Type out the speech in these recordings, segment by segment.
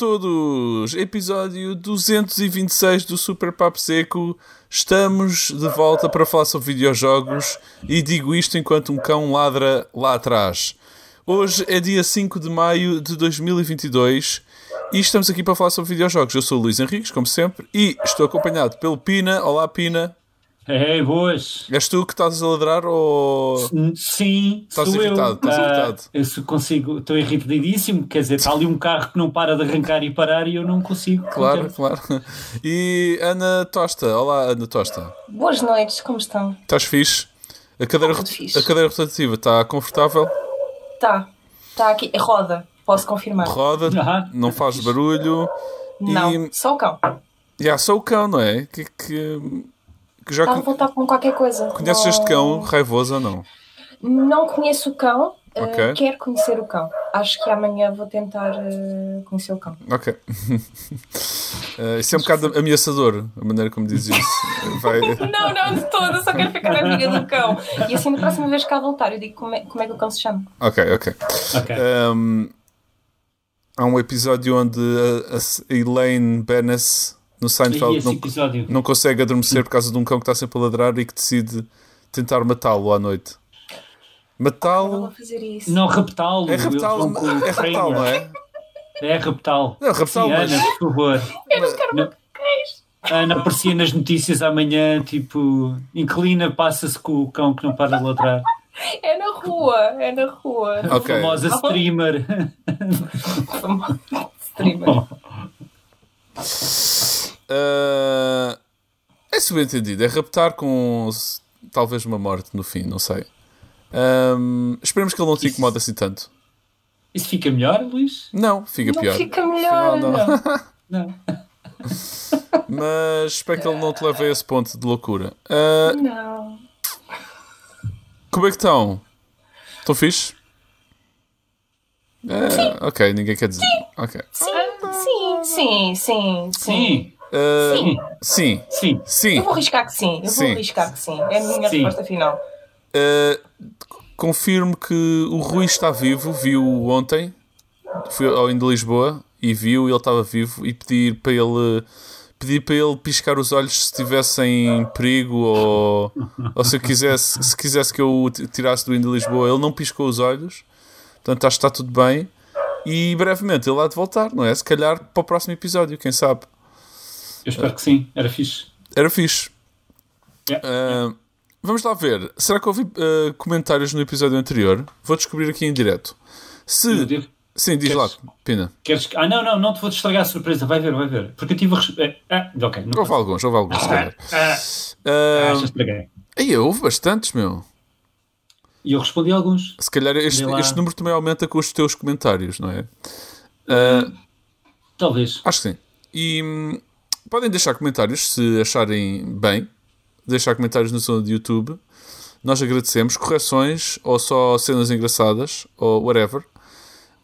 Todos! Episódio 226 do Super Papo Seco. Estamos de volta para falar sobre videojogos e digo isto enquanto um cão ladra lá atrás. Hoje é dia 5 de maio de 2022 e estamos aqui para falar sobre videojogos. Eu sou o Luís Henriques, como sempre, e estou acompanhado pelo Pina. Olá, Pina. Hey, boas. És tu que estás a ladrar ou. Sim, Estás sou irritado, eu. estás Ah, irritado. eu se consigo, estou irritadíssimo, quer dizer, está ali um carro que não para de arrancar e parar e eu não consigo. Claro, claro. E Ana Tosta. Olá, Ana Tosta. Boas noites, como estão? Estás fixe? A cadeira, fixe. a cadeira rotativa está confortável? Tá, tá aqui, roda, posso confirmar. Roda, não faz barulho. Não, E só o cão. já sou o cão, não é? Que, que, que já Está a voltar com qualquer coisa. conheces Não- este cão raivoso ou não? Não conheço o cão, eh, Ok. quero conhecer o cão. Acho que amanhã vou tentar eh, conhecer o cão. Ok. Eh, isso é um bocado ameaçador, a maneira como dizes isso. Vai... Não, não, de todo, só quero ficar amiga do cão. E assim, na próxima vez que cá voltar, eu digo como é, como é que o cão se chama. Ok, ok. Ok. Um, há um episódio onde a, a Elaine Benes no Seinfeld não, episódio? não consegue adormecer por causa de um cão que está sempre a ladrar e que decide tentar matá-lo à noite. Eu Matá-lo. isso. Não reptá-lo. É eles reptá-lo, vão com o é reptá-lo, não é? É reptá-lo. Não, reptá-lo, Sim, mas- Ana, por favor. Não- Ana aparecia nas notícias amanhã, tipo, inclina, passa-se com o cão que não para de ladrar. É na rua, é na rua. A Ok. famosa streamer. Streamer. Ah, é subentendido. É raptar com talvez uma morte no fim, não sei. Ahm, esperemos que ele não te incomode assim tanto. Isso fica melhor, Luís? Não, fica Não pior. fica melhor. Afinal, não. Não. Mas espero que ele não te leve a esse ponto de loucura. Ah, Não. como é que estão? Estão fixe? Ah, ok, ninguém quer dizer. Ok. Sim, sim, sim, sim, sim. Sim, Ah, Sim. sim, sim. sim. Eu vou arriscar que sim. Eu Sim. vou arriscar que sim. É a minha Sim. resposta final. Uh, confirmo que o Rui está vivo, viu ontem, fui ao indo de Lisboa e viu, ele estava vivo e pedir para ele pedir para ele piscar os olhos se estivesse em perigo ou, ou se eu quisesse, se quisesse que eu o tirasse do indo de Lisboa, ele não piscou os olhos, portanto acho que está tudo bem e brevemente ele há de voltar, não é? Se calhar para o próximo episódio, quem sabe? Eu espero que sim. Era fixe. Era fixe. Yeah. Ah, vamos lá ver. Será que houve ah, comentários no episódio anterior? Vou descobrir aqui em direto. Se. devo- Sim, diz lá, Queres- Pina. Queres que... Ah, não, não, não te vou estragar a surpresa. Vai ver, vai ver. Porque eu tive a. é, Ah, ok. Não Houve alguns, houve alguns, se calhar. Ah, Ah, ah, já estraguei. aí, houve bastantes, meu. E eu respondi a alguns. Se calhar este, lá. este número também aumenta com os teus comentários, não é? Ah, Talvez. acho que sim. E hum, podem deixar comentários se acharem bem. Deixar comentários no som de YouTube. Nós agradecemos. Correções ou só cenas engraçadas ou whatever.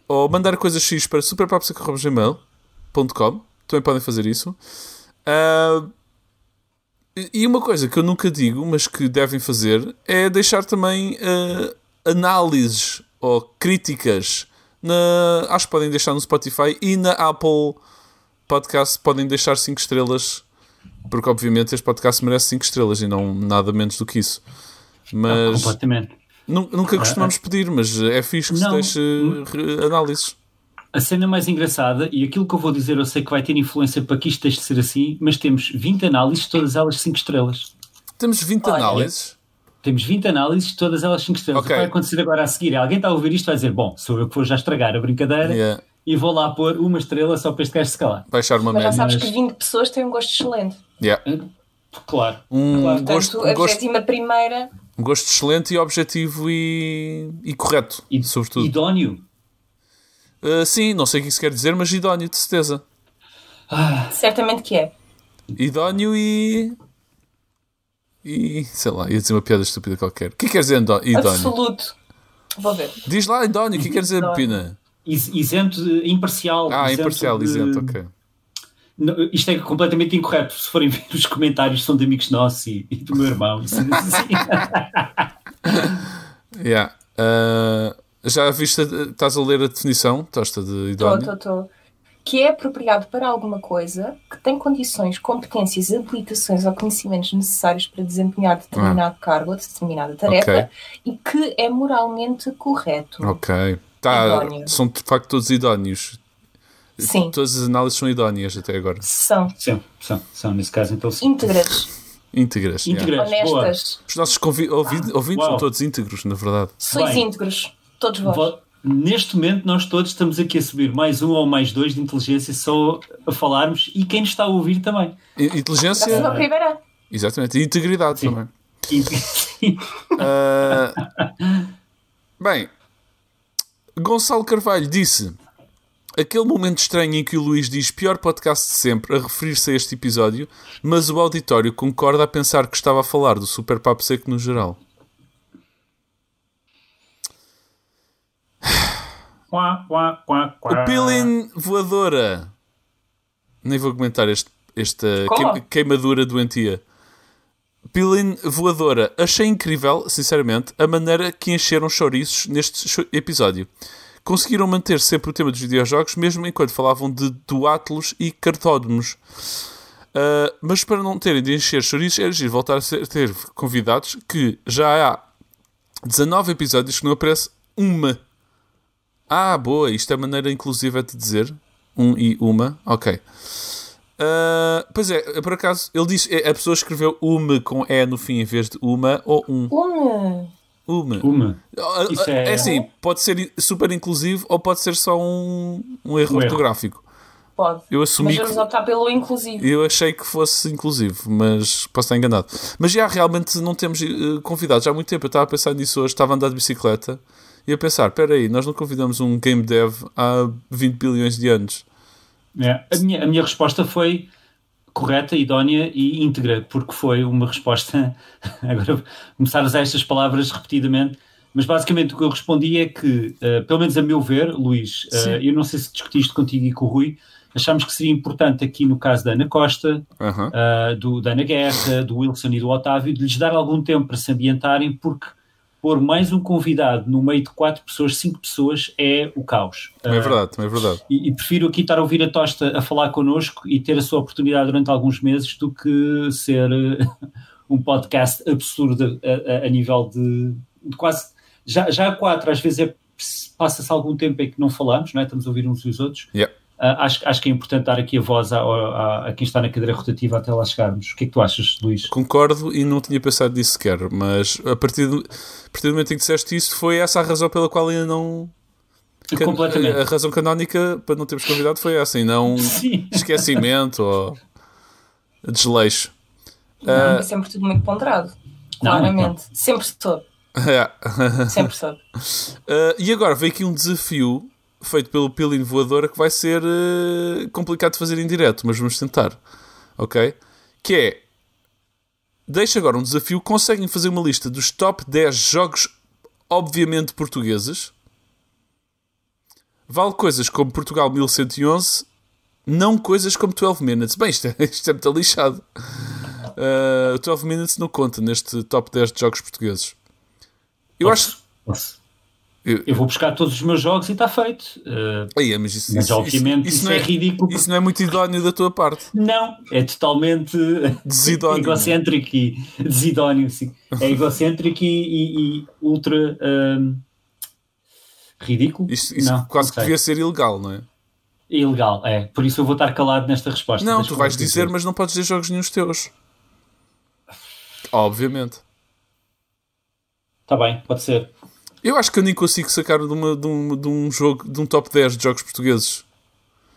Ou mandar coisas X para superpapsac.gmail.com Também podem fazer isso. Ah, e- uma coisa que eu nunca digo, mas que devem fazer, é deixar também ah, análises ou críticas. Na, acho que podem deixar no Spotify e na Apple Podcast podem deixar 5 estrelas, porque obviamente este podcast merece 5 estrelas e não nada menos do que isso. Mas Completamente. nu- nunca costumamos pedir, mas é fixe que se Não. deixe re- análises. A cena mais engraçada, e aquilo que eu vou dizer eu sei que vai ter influência para que isto deixe de ser assim, mas temos 20 análises, todas elas 5 estrelas. Temos 20 Olha. análises. Temos 20 análises, todas elas 5 estrelas. Ok. O que vai acontecer agora a seguir? Alguém está a ouvir isto e vai dizer: Bom, sou eu que vou já estragar a brincadeira Yeah. E vou lá pôr uma estrela só para este gajo se calar. Baixar uma Mas já sabes que 20 pessoas têm um gosto excelente. Yeah. Claro. Um, Claro. gosto, Portanto, um, a gosto, vigésima primeira. um gosto excelente e objetivo e, e correto, E, sobretudo. Idóneo. Uh, sim, não sei o que isso quer dizer, mas idóneo, de certeza. Certamente que é. Idóneo e. E. sei lá, ia dizer uma piada estúpida qualquer. O que quer dizer idó- idóneo? Absoluto. Vou ver. Diz lá, idóneo, o que quer dizer Idóneo. Pina? Is- Isento, de- imparcial. Ah, isento imparcial, de- isento, ok. Não, Isto é completamente incorreto. Se forem ver os comentários, são de amigos nossos e, e do meu irmão. assim. Yeah. Uh, já viste, estás a ler a definição, Tosta, de Estou, idóneo? estou, estou. que é apropriado para alguma coisa, que tem condições, competências, habilitações ou conhecimentos necessários para desempenhar determinado cargo ou determinada tarefa Ok. e que é moralmente correto. Ok. Tá, Idóneo. são de facto todos idóneos. Sim, Todas as análises são idóneas até agora. são Sim, são, são nesse caso então sim. íntegras, Íntegras. yeah. Íntegras, boa. honestas. Os nossos ouvi- ouvintes Uau. são todos íntegros, na verdade. Sois Bem. íntegros, todos vós. Neste momento, nós todos estamos aqui a subir mais um ou mais dois de inteligência só a falarmos e quem nos está a ouvir também. Inteligência, ao primeira. exatamente. E integridade Sim. também. Sim. Ah, bem, Gonçalo Carvalho disse: aquele momento estranho em que o Luís diz pior podcast de sempre a referir-se a este episódio, mas o auditório concorda a pensar que estava a falar do Super Papo Seco no geral. Quá, quá, quá, quá. O Pilin Voadora. Nem vou comentar este, esta queimadura doentia. Pilin Voadora. Achei incrível, sinceramente, a maneira que encheram chouriços neste episódio. Conseguiram manter sempre o tema dos videojogos, mesmo enquanto falavam de duátulos e cartódromos. Uh, mas para não terem de encher chouriços, era giro voltar a ter convidados que já há 19 episódios que não aparece uma ah, boa, isto é maneira inclusiva de dizer. Um e uma, ok. Ah, pois é, por acaso, ele disse, a pessoa escreveu uma com E no fim em vez de uma ou um. Uma. Uma. Uma. Ah, Isso é... é- assim, pode ser super inclusivo ou pode ser só um, um erro Um erro. ortográfico. Pode. Eu assumi Mas vamos optar pelo inclusivo. Eu achei que fosse inclusivo, mas posso estar enganado. Mas já realmente não temos eh, convidados há muito tempo. Eu estava a pensar nisso hoje, estava a andar de bicicleta e a pensar: espera aí, nós não convidamos um game dev há 20 bilhões de anos. É, a, minha, a minha resposta foi correta, idónea e íntegra, porque foi uma resposta. Agora, começar a usar estas palavras repetidamente, mas basicamente o que eu respondi é que, eh, pelo menos a meu ver, Luís, Sim. eu não sei se discutiste contigo e com o Rui, achámos que seria importante aqui no caso da Ana Costa, Aham. ah, do, da Ana Guerra, do Wilson e do Otávio, de lhes dar algum tempo para se ambientarem, porque pôr mais um convidado no meio de quatro pessoas, cinco pessoas, é o caos. Também é Ah, verdade, também é verdade. e, e prefiro aqui estar a ouvir a Tosta a falar connosco e ter a sua oportunidade durante alguns meses do que ser eh, um podcast absurdo a, a- a nível de, de quase. Já, já há quatro, às vezes é- passa-se algum tempo em que não falamos, não é? estamos a ouvir uns e os outros. Yeah. Ah, acho, acho que é importante dar aqui a voz a, a- a quem está na cadeira rotativa até lá chegarmos. O que é que tu achas, Luís? Concordo e não tinha pensado nisso sequer, mas a partir, do, a partir do momento em que disseste isso, foi essa a razão pela qual ainda não. can- Completamente. A razão canónica para não termos convidado foi essa, e não Sim. esquecimento ou desleixo. Não, Ah, é sempre tudo muito ponderado. Não, Claramente. Sempre soube. é. Sempre soube. Uh, e agora veio aqui um desafio feito pelo Pilin Voadora que vai ser uh, complicado de fazer em direto, mas vamos tentar. Ok? Que é. Deixa agora um desafio. Conseguem fazer uma lista dos top 10 jogos, obviamente portugueses. Vale coisas como Portugal 1111, não coisas como 12 Minutes. Bem, isto é, isto é muito lixado. Uh, 12 Minutes não conta neste top 10 de jogos portugueses. Eu acho. Posso. Eu- Eu vou buscar todos os meus jogos e está feito. Aí, mas isso, mas isso- obviamente isso, não é, ridículo. Isso não é muito idóneo da tua parte. Não, é totalmente Desidóneo. egocêntrico e desidóneo, sim. É egocêntrico e, e- e ultra ridículo. Isso não, quase não que devia ser ilegal, não é? Ilegal, é. Por isso eu vou estar calado nesta resposta. Não, tu vais dizer, mas não podes dizer jogos nenhum teus. Obviamente. Está Tá bem, pode ser. Eu acho que eu nem consigo sacar de, uma- de um, de um jogo, de um top 10 de jogos portugueses.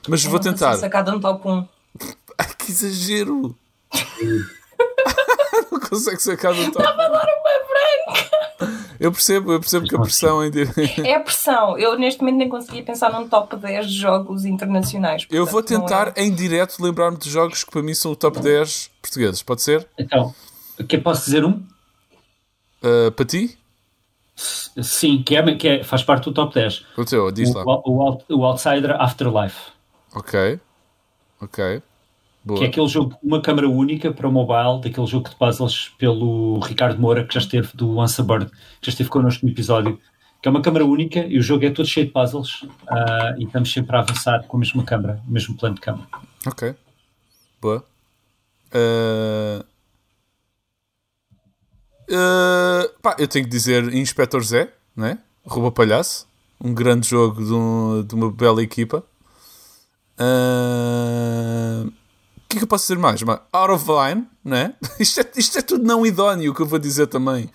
Mas vou Não consigo tentar. Sacar de um top 1. Ai, que exagero! não consegue sacar de um top. Estava a dar uma branca. Eu percebo, eu percebo que a pressão em dire- É a pressão. Eu neste momento nem conseguia pensar num top 10 de jogos internacionais. Eu vou portanto, tentar é- em direto lembrar-me de jogos que para mim são o top 10 portugueses. Pode ser? Então, que posso dizer um? Uh, para ti? Sim, que, é, que é- faz parte do top 10. O teu, diz lá. O, o, o Outsider Afterlife. Ok. Ok. Boa. Que é aquele jogo, uma câmara única para o mobile, daquele jogo de puzzles pelo Ricardo Moura, que já esteve do Once a Bird, que já esteve connosco no episódio. que é uma câmara única e o jogo é todo cheio de puzzles uh, e estamos sempre a avançar com a mesma câmara, o mesmo plano de câmara. Ok. Boa. Uh... Uh, pá, eu tenho que dizer Inspector Zé, né? Rouba Palhaço. Um grande jogo de, um, de uma bela equipa. O que é que eu posso dizer mais? Out of Line, né? Isto é, isto é tudo não idóneo, que eu vou dizer também.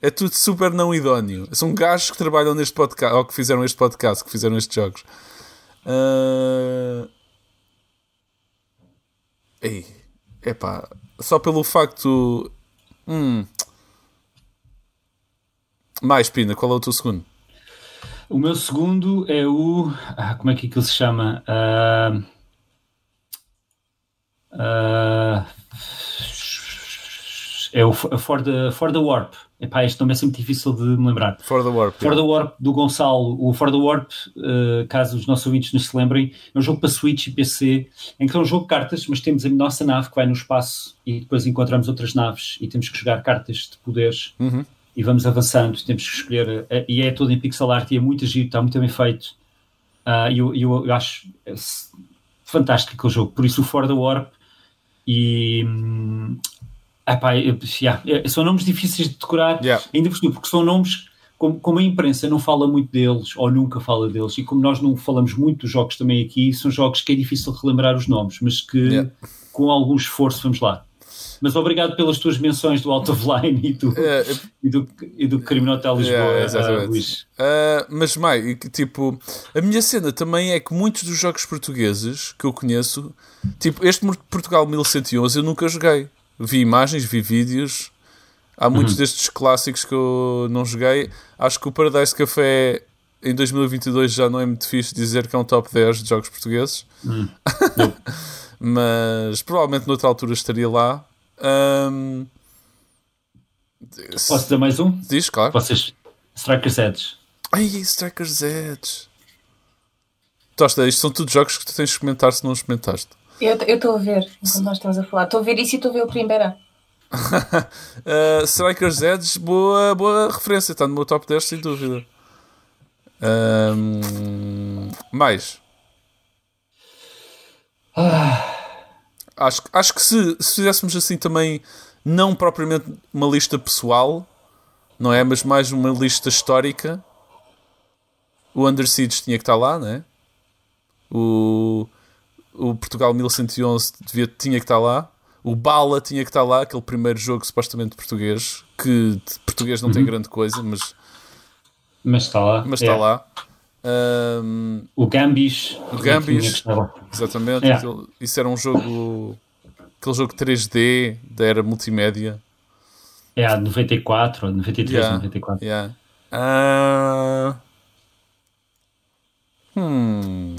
É tudo super não idóneo. São gajos que trabalham neste podcast, ou que fizeram este podcast, que fizeram estes jogos. Uh... Ei, epá, só pelo facto. Hum. Mais, Pina, qual é o teu segundo? O meu segundo é o. Ah, como é que aquilo se chama? Uh... Uh... É o For the, For the Warp. Epá, este nome é sempre difícil de me lembrar. For the Warp. For yeah. the Warp do Gonçalo. O For the Warp, uh, caso os nossos ouvintes nos se lembrem, é um jogo para Switch e PC, em que é um jogo de cartas, mas temos a nossa nave que vai no espaço e depois encontramos outras naves e temos que jogar cartas de poderes uhum. e vamos avançando. Temos que escolher. Uh, e é todo em pixel art e é muito agir, está muito bem feito. Uh, e eu, eu, eu, acho fantástico aquele jogo. Por isso, o For the Warp. E. Hum, Epá, yeah, são nomes difíceis de decorar, yeah. ainda por cima, porque são nomes como, como, a imprensa não fala muito deles, ou nunca fala deles, e como nós não falamos muito dos jogos também aqui, são jogos que é difícil relembrar os nomes, mas que yeah. com algum esforço vamos lá. Mas obrigado pelas tuas menções do Out of Line e do, yeah. e do, e do Crime Hotel Lisboa, uh, Luís. Uh, mas, Mai, tipo, a minha cena também é que muitos dos jogos portugueses que eu conheço, tipo, este Portugal 1111 eu nunca joguei vi imagens, vi vídeos. Há muitos uhum. destes clássicos que eu não joguei. Acho que o Paradise Café em 2022 já não é muito fixe dizer que é um top 10 de jogos portugueses. Uhum. Mas provavelmente noutra altura estaria lá. Um... Posso dar mais um? Diz, claro. Vocês. Strikers Edge. Ai, Strikers Edge. Tosta, isto são tudo jogos que tu tens de comentar se não os comentaste. Eu estou a ver, enquanto nós estamos a falar. Estou a ver isso e estou a ver o Primeira. uh, Strikers Edge, boa, boa referência. Está no meu top 10, sem dúvida. Um, mais. Ah. Acho, acho que se, se fizéssemos assim também, não propriamente uma lista pessoal, não é? Mas mais uma lista histórica. O Under Siege tinha que estar lá, não é? O o Portugal 1111 devia, tinha que estar lá. O Bala tinha que estar lá, aquele primeiro jogo supostamente português, que de português não uhum. tem grande coisa, mas. Mas está lá. Mas está é. lá. Um, o Gambis. O Gambis. Exatamente. É. Isso era um jogo. Aquele jogo 3D da era multimédia. É, a 94, 93, yeah, 94. Yeah. Uh... Hum.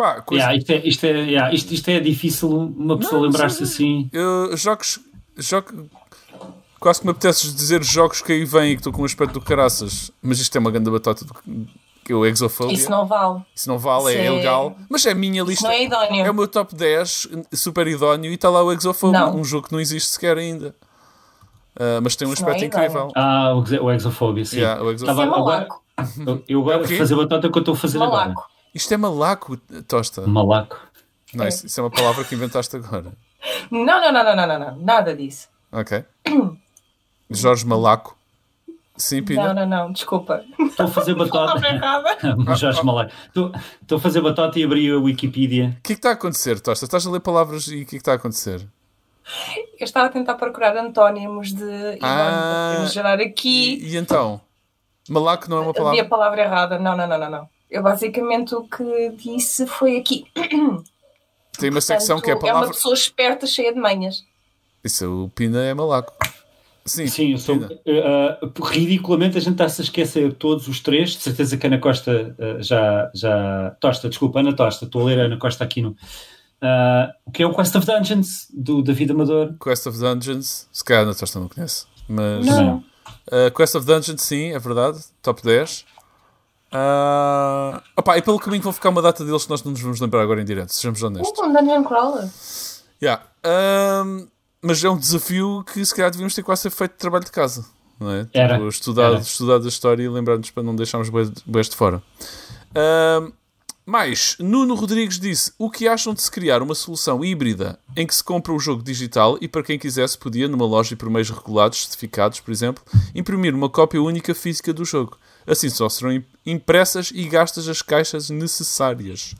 Pá, coisa... yeah, isto, é, isto, é, yeah, isto, isto é difícil uma pessoa lembrar-se assim. Eu, jogos, jogos. Quase que me apetece dizer jogos que aí vêm e que estou com um aspecto do caraças, mas isto é uma grande batata do, que é o Exofobia. Isso não vale. Isso não vale, é, é ilegal. Mas é a minha lista. Não é idóneo. É o meu top 10, super idóneo, e está lá o Exofobia, um jogo que não existe sequer ainda. Uh, mas tem um Isso aspecto é incrível. Ah, o Exofobia, sim. Yeah, o Exofobia. eu, eu gosto de fazer batata que eu estou a fazer malaco. agora. Isto é malaco, Tosta. Malaco. Não, isso, isso é uma palavra que inventaste agora. Não, não, não, não, não, não, não. nada disso. Ok. Jorge Malaco. Sim, Pina? Não, não, não, desculpa. Estou a fazer batota. Jorge Malaco. Estou, estou a fazer batota e abri a Wikipedia. O que é que está a acontecer, Tosta? Estás a ler palavras e o que é que está a acontecer? Eu estava a tentar procurar antónimos de ah, para gerar aqui. E, e, então? Malaco não é uma palavra? Vi a palavra errada. Não, não, não, não, não. Eu basicamente o que disse foi aqui. Tem uma secção que é a palavra. É uma pessoa esperta, cheia de manhas. Isso, o Pina é malaco. Sim, Sim eu sou, uh, ridiculamente a gente está-se a esquecer todos os três. De certeza que a Ana Costa uh, já, já. Tosta, desculpa, Ana Tosta, estou a ler a Ana Costa aqui no. Uh, o que é o Quest of Dungeons do David Amador? Quest of Dungeons, se calhar a Ana Tosta não conhece, mas. Não. Uh, Quest of Dungeons, sim, é verdade, top 10. Uh, opa, e pelo caminho vão ficar uma data deles que nós não nos vamos lembrar agora em direto, sejamos honestos. Um Dungeon Crawler. Yeah. mas é um desafio que se calhar devíamos ter quase feito de trabalho de casa. não é? Era, Tipo, estudado, era. estudado a história e lembrar-nos para não deixarmos boas de fora. Ahm, mais, Nuno Rodrigues disse: O que acham de se criar uma solução híbrida em que se compra o jogo digital e para quem quisesse podia, numa loja e por meios regulados, certificados, por exemplo, imprimir uma cópia única física do jogo? Assim só serão impressas e gastas as caixas necessárias.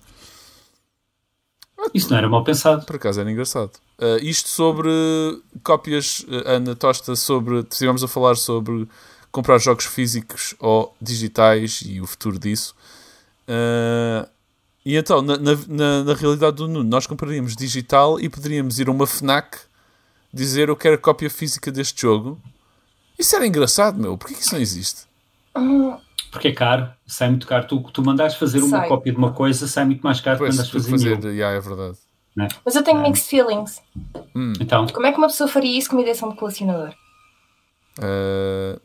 Isso não era mal pensado. Por acaso era engraçado. Uh, isto sobre cópias, uh, Ana Tosta, sobre. Estivemos a falar sobre comprar jogos físicos ou digitais e o futuro disso. Uh, e então, na, na, na, realidade do Nuno, nós compraríamos digital e poderíamos ir a uma Fnac dizer eu quero a cópia física deste jogo. Isso era engraçado, meu. Porquê que isso não existe? Porque é caro, sai muito caro. Tu, tu mandares fazer uma Sai. cópia de uma coisa, sai muito mais caro que Pois, mandares tudo fazer, fazer, yeah, é verdade. Mas eu tenho mixed feelings. Então, Como é que uma pessoa faria isso com uma edição de colecionador? Uh,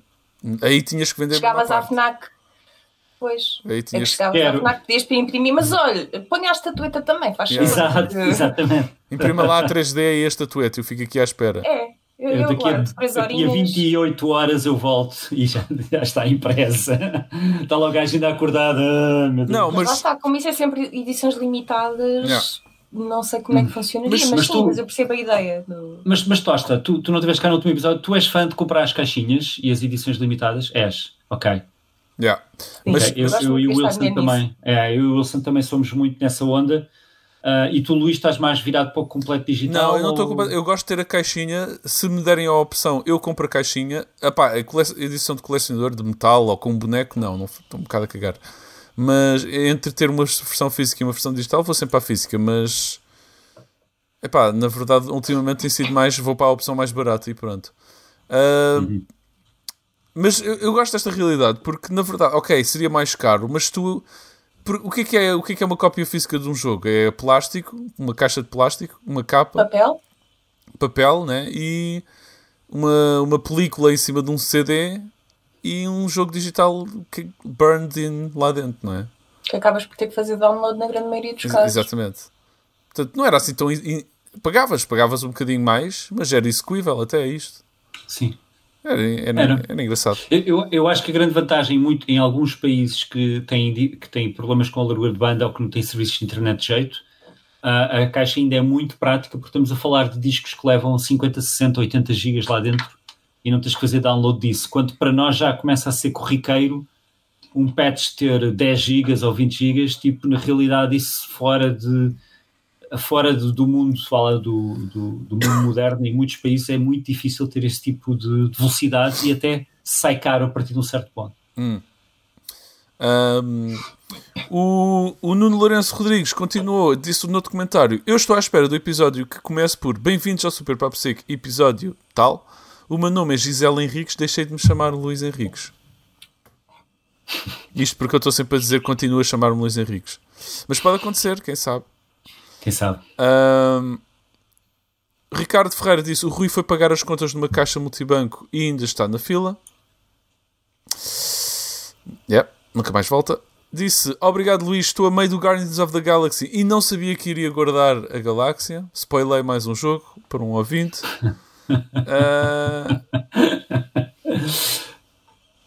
aí tinhas que vender Chegavas uma à. FNAC. Pois. Aí É que tinhas chegavas Quero. à FNAC, pedias para imprimir, mas olha, ponha a estatueta também, faz Yeah. exato, exatamente. Imprima lá a 3D e a estatueta, eu fico aqui à espera. É, eu, Eu eu daqui, a, aguardo três daqui a horinhas. 28 horas eu volto e já, já está impressa. Está logo a ainda acordada. Meu Deus. Não, Mas lá mas está, como isso é sempre edições limitadas, Yeah. não sei como é que funcionaria, Mas- mas, mas sim, tu- mas eu percebo a ideia. Do... Mas, mas Tosta, tu, tu não tiveste cá no último episódio, tu és fã de comprar as caixinhas e as edições limitadas? És, ok. yeah. Sim, Mas- eu, eu de e o Wilson nisso. também. É, eu e o Wilson também somos muito nessa onda. Ah, e tu, Luís, estás mais virado para o completo digital? Não, eu não estou ou-. Eu gosto de ter a caixinha. Se me derem a opção, eu compro a caixinha. Epá, a cole- edição de colecionador de metal ou com um boneco, não, não estou um bocado a cagar. Mas entre ter uma versão física e uma versão digital, vou sempre para a física. Mas epá, na verdade, ultimamente tem sido mais. Vou para a opção mais barata e pronto. Ah, Mas eu, eu gosto desta realidade porque, na verdade, ok, seria mais caro, mas tu. O, que é que é, o que é que é uma cópia física de um jogo? É plástico, uma caixa de plástico, uma capa Papel? papel né? e uma, uma película em cima de um CD e um jogo digital que burned in lá dentro, não é? Que acabas por ter que fazer download na grande maioria dos casos. Exatamente. Portanto, não era assim tão. in- Pagavas, pagavas um bocadinho mais, mas era execuível até a isto. Sim. Era, era, Era. era engraçado. Eu, eu, acho que a grande vantagem muito, em alguns países que têm, que têm problemas com a largura de banda ou que não têm serviços de internet de jeito, a, a caixa ainda é muito prática porque estamos a falar de discos que levam 50, 60, 80 gigas lá dentro e não tens que fazer download disso. Quanto para nós já começa a ser corriqueiro um patch ter 10 gigas ou 20 gigas, tipo, na realidade isso fora de fora do, do mundo, se fala do, do, do mundo moderno, em muitos países é muito difícil ter esse tipo de, de e até sai caro a partir de um certo ponto. Ahm, o, o Nuno Lourenço Rodrigues continuou, disse no documentário: Eu estou à espera do episódio que comece por Bem-vindos ao Super Papo Seco, episódio tal. O meu nome é Gisela Henriques, deixei de me chamar Luís Henriques. Isto porque eu estou sempre a dizer continua a chamar-me Luís Henriques. Mas pode acontecer, quem sabe. Quem sabe? Ahm, Ricardo Ferreira disse: O Rui foi pagar as contas numa caixa multibanco e ainda está na fila. Yep, nunca mais volta. Disse: Obrigado, Luís. Estou a meio do Guardians of the Galaxy e não sabia que iria guardar a galáxia. Spoilei mais um jogo para um ouvinte. Ah,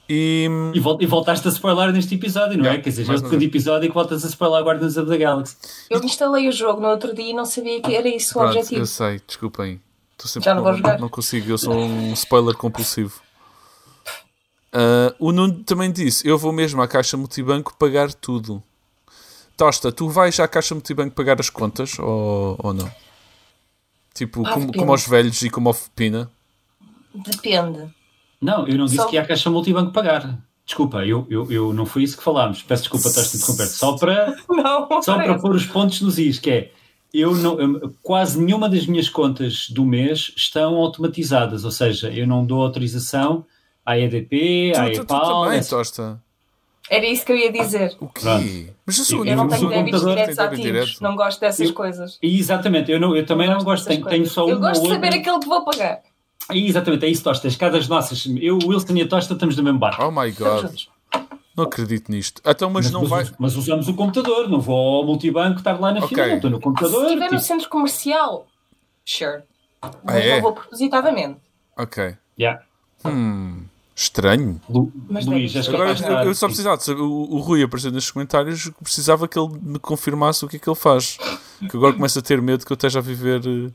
e E, vol- e voltaste a spoiler neste episódio, não é? Quer dizer, já é o segundo episódio que voltas a spoiler Guardians of the Galaxy. Eu instalei o jogo no outro dia e não sabia que era isso o pronto, objetivo. eu sei, desculpem. Sempre Já não vou jogar. não consigo, eu sou um spoiler compulsivo. Ah, o Nuno também disse: Eu vou mesmo à caixa multibanco pagar tudo. Tosta, tu vais à caixa multibanco pagar as contas ou, ou não? Tipo, Ah, como, como aos velhos e como ao Pina. Depende. Não, eu não disse Só- que ia à caixa multibanco pagar. Desculpa, eu, eu, eu não foi isso que falámos. Peço desculpa, estás a interromper. Só para, Não, só para pôr os pontos nos is, que é eu não, eu- quase nenhuma das minhas contas do mês estão automatizadas, ou seja, eu não dou autorização à EDP, à Tu, tu, tu EPAL, também, essa- Tosta. Era isso que eu ia dizer. O quê? Pronto. Mas eu sou Eu Eu não tenho débitos diretos ativos. direto. Não gosto dessas Eu- coisas. Exatamente, eu, não, eu também não gosto, tenho, tenho só Eu uma gosto de saber outra. aquilo que vou pagar. E exatamente, é isso, Tosta. As casas nossas, eu, o Wilson e a Tosta estamos no mesmo barco. Oh my god. Não acredito nisto. Então, mas, não mas, vai. us- mas usamos o computador, não vou ao multibanco estar lá na Ok. fila, estou no Se computador. estiver no tipo, centro comercial, sure. Mas Ah, é? não vou propositadamente. Ok. yeah. Estranho. Lu, Mas Luís, és Agora, eu, só precisava de saber, o, o Rui apareceu nos comentários que precisava que ele me confirmasse o que é que ele faz. Que agora começo a ter medo que eu esteja a viver eh,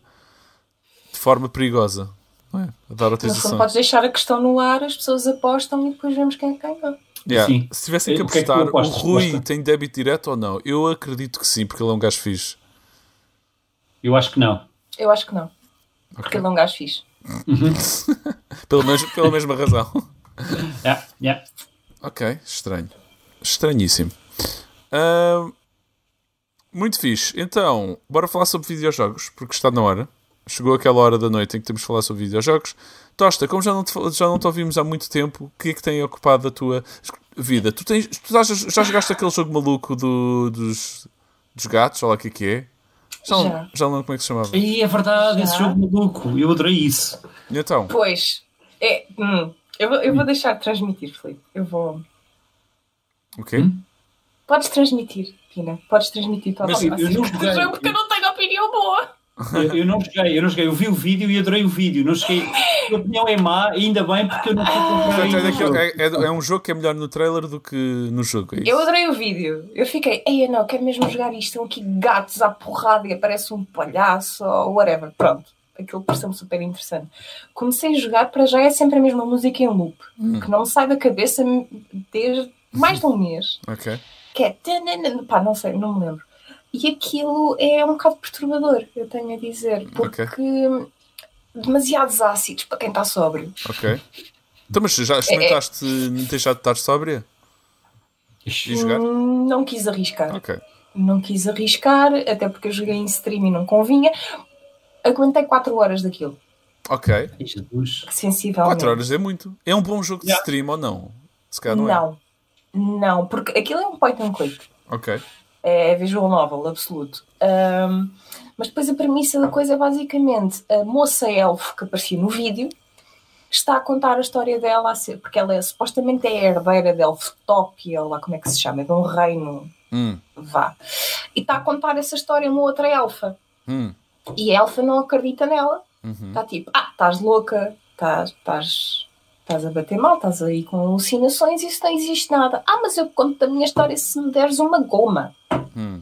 de forma perigosa. Não é? A dar No fundo, autorização. podes deixar a questão no ar, as pessoas apostam e depois vemos quem é que ganhou. Yeah. Sim. Se tivessem que O que é que tu apostar, o apostas, Rui Costa? tem débito direto ou não? Eu acredito que sim, porque ele é um gajo fixe. Eu acho que não. Eu acho que não. Porque ele é um gajo fixe. Pela, mes- pela mesma razão. Yeah, yeah. Ok, estranho. Estranhíssimo. Ahm, muito fixe. Então, bora falar sobre videojogos, porque está na hora. Chegou aquela hora da noite em que temos de falar sobre videojogos. Tosta, como já não te, já não te ouvimos há muito tempo, o que é que tem ocupado a tua vida? Tu, tens, tu já, já jogaste aquele jogo maluco do- dos, dos gatos, ou lá o que é que é? Já, não- Já. não lembro como é que se chamava. E é verdade, Já? esse jogo maluco. Eu adorei isso. E então, Pois, é. hum, eu, vou, eu vou deixar de transmitir, Filipe. Eu vou. o quê? Hum? Podes transmitir, Pina. Podes transmitir Mas eu- eu não joguei. Jogo porque eu não tenho opinião boa. Eu, eu não joguei, eu não joguei. Eu vi o vídeo e adorei o vídeo. Não cheguei. A minha opinião é má, ainda bem, porque eu não fui comprar Portanto, ainda é, é- é- é um jogo que é melhor no trailer do que no jogo. É isso? Eu adorei o vídeo. Eu fiquei, ei, não, quero mesmo jogar isto. Estão aqui gatos à porrada e aparece um palhaço ou whatever. Pronto. Aquilo pareceu-me super interessante. Comecei a jogar, para já é sempre a mesma música em loop, que não me sai da cabeça desde mais de um mês. Ok. Que é. Pá, não sei, não me lembro. E aquilo é um bocado perturbador, eu tenho a dizer, porque demasiados ácidos para quem está sóbrio. Ok. Então, mas já experimentaste deixar de estar sóbria? E jogar? Hum, Não quis arriscar. Ok. Não quis arriscar, até porque eu joguei em stream e não convinha. Aguentei 4 horas daquilo, Ok. Sensivelmente. 4 horas é muito. É um bom jogo de Yeah. stream ou não? Se calhar não, é. Não, não, porque aquilo é um point and click. Ok. É visual novel, absoluto. Ahm, mas depois a premissa da coisa é basicamente a moça elfo que aparecia no vídeo está a contar a história dela, porque ela é, supostamente é a herdeira de Elftopia, ou lá como é que se chama, é de um reino, Hum. vá. E está a contar essa história a uma outra elfa. Hum. E a elfa não acredita nela. Uhum. Está tipo, ah, estás louca, estás, estás, a bater mal, estás aí com alucinações, isso não existe nada. Ah, mas eu conto a minha história se me deres uma goma. Hum.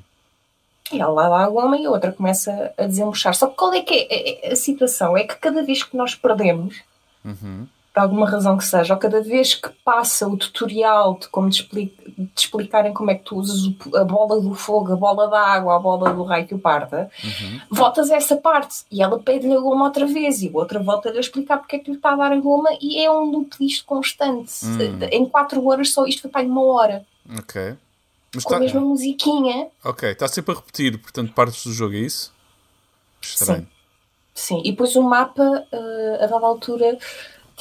E ela dá a goma e a outra começa a desembuchar. Só que qual é que é a, a situação? É que cada vez que nós perdemos, Uhum. Por alguma razão que seja, ou cada vez que passa o tutorial de como te, explicarem como é que tu usas a bola do fogo, a bola da água, a bola do raio que o parta, voltas a essa parte e ela pede-lhe a goma outra vez e a outra volta-lhe a explicar porque é que lhe está a dar a goma e é um loop disto constante. Hum. Em quatro horas só isto foi para uma hora. Ok. Mas Com a tá... mesma musiquinha. Ok, está sempre a repetir, portanto, partes do jogo, é isso? Estranho. Sim, e depois o mapa, eh, a dada altura,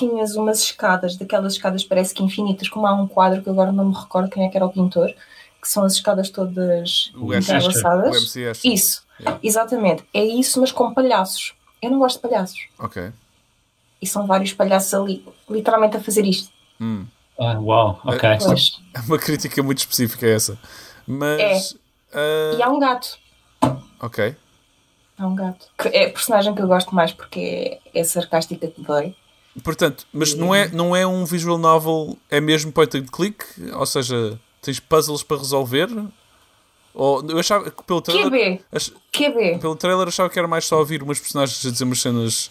tinhas umas escadas, daquelas escadas parece que infinitas, como há um quadro que agora não me recordo quem é que era o pintor, que são as escadas todas entrelaçadas. Isso, Yeah. exatamente. É isso, mas com palhaços. Eu não gosto de palhaços. Ok. E são vários palhaços ali, literalmente a fazer isto. Hum. Ah, uau, ok. Pois. É uma crítica muito específica essa. Mas. ah, E há um gato. Ok. Há um gato. Que é a personagem que eu gosto mais porque é, é sarcástica que dói. Portanto, mas não é, não é um visual novel, é mesmo point and click? Ou seja, tens puzzles para resolver? Ou, eu achava que pelo trailer, QB. ach- QB. pelo trailer achava que era mais só ouvir umas personagens a dizer umas cenas.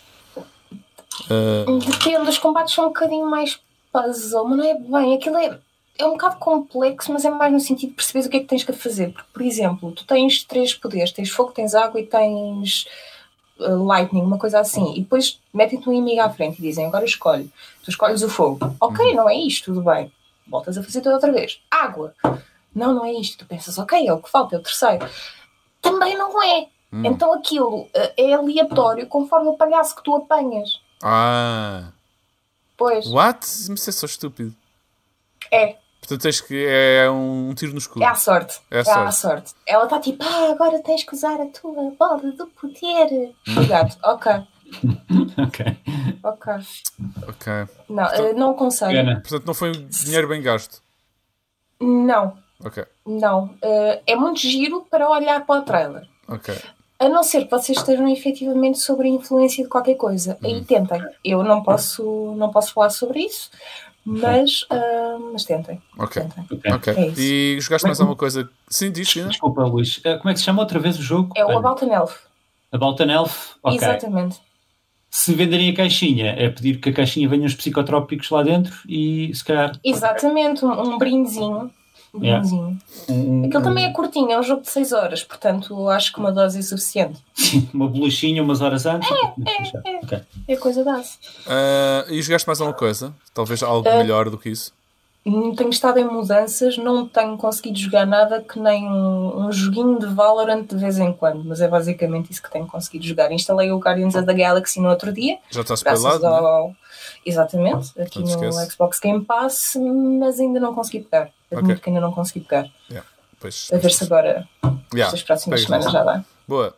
ah, Depende, os combates são um bocadinho mais puzzle, mas não é bem. Aquilo é, é um bocado complexo, mas é mais no sentido de perceberes o que é que tens que fazer. Porque, por exemplo, tu tens três poderes: tens fogo, tens água e tens uh, lightning, uma coisa assim. E depois metem-te um inimigo à frente e dizem: agora escolhe. Tu escolhes o fogo. Ok, não é isto, tudo bem. Voltas a fazer tudo outra vez. Água. Não, não é isto. Tu pensas: ok, é o que falta, é o terceiro. Também não é. Então aquilo uh, é aleatório conforme o palhaço que tu apanhas. ah. Pois. What? Isso é só estúpido. É. Portanto, tens que. É um tiro no escuro. É à sorte. É à É à sorte. Ela está tipo, ah, agora tens que usar a tua bola do poder. O gato, ok, Ok. ok. Ok. Não, eh, não aconselho. Pena. Portanto, não foi um dinheiro bem gasto. Não, Ok. não. Eh, é muito giro para olhar para o trailer. Ok. A não ser que vocês estejam efetivamente sobre a influência de qualquer coisa. Aí tentem. Eu não posso, não posso falar sobre isso, Mas, ah, mas tentem. Ok. tentem. Ok. Ok. É. E jogaste mais alguma coisa? Sim, diz, China. Desculpa, Luís. Eh, Como é que se chama outra vez o jogo? É o About an Elf. About an Elf? Ok. Exatamente. Se venderem a caixinha, é pedir que a caixinha venha os psicotrópicos lá dentro e se calhar. Exatamente, um, um brindezinho. Um Yeah. brindezinho. Um, Aquele também é curtinho, é um jogo de 6 horas, portanto acho que uma dose é suficiente. uma bolachinha umas horas antes. é. Ok. É coisa dá-se. Ah, e jogaste mais alguma coisa? Talvez algo Ah. melhor do que isso? Hum, Tenho estado em mudanças, não tenho conseguido jogar nada que nem um, um joguinho de Valorant de vez em quando, mas é basicamente isso que tenho conseguido jogar. Instalei o Guardians of the Galaxy no outro dia, Já está spoilado, né? ao. Exatamente, aqui Não te no esquece. Xbox Game Pass, mas ainda não consegui pegar. Admito Ok. que ainda não consegui pegar. Pois. A ver se agora, Yeah, estas próximas pegas semanas já dá. Boa.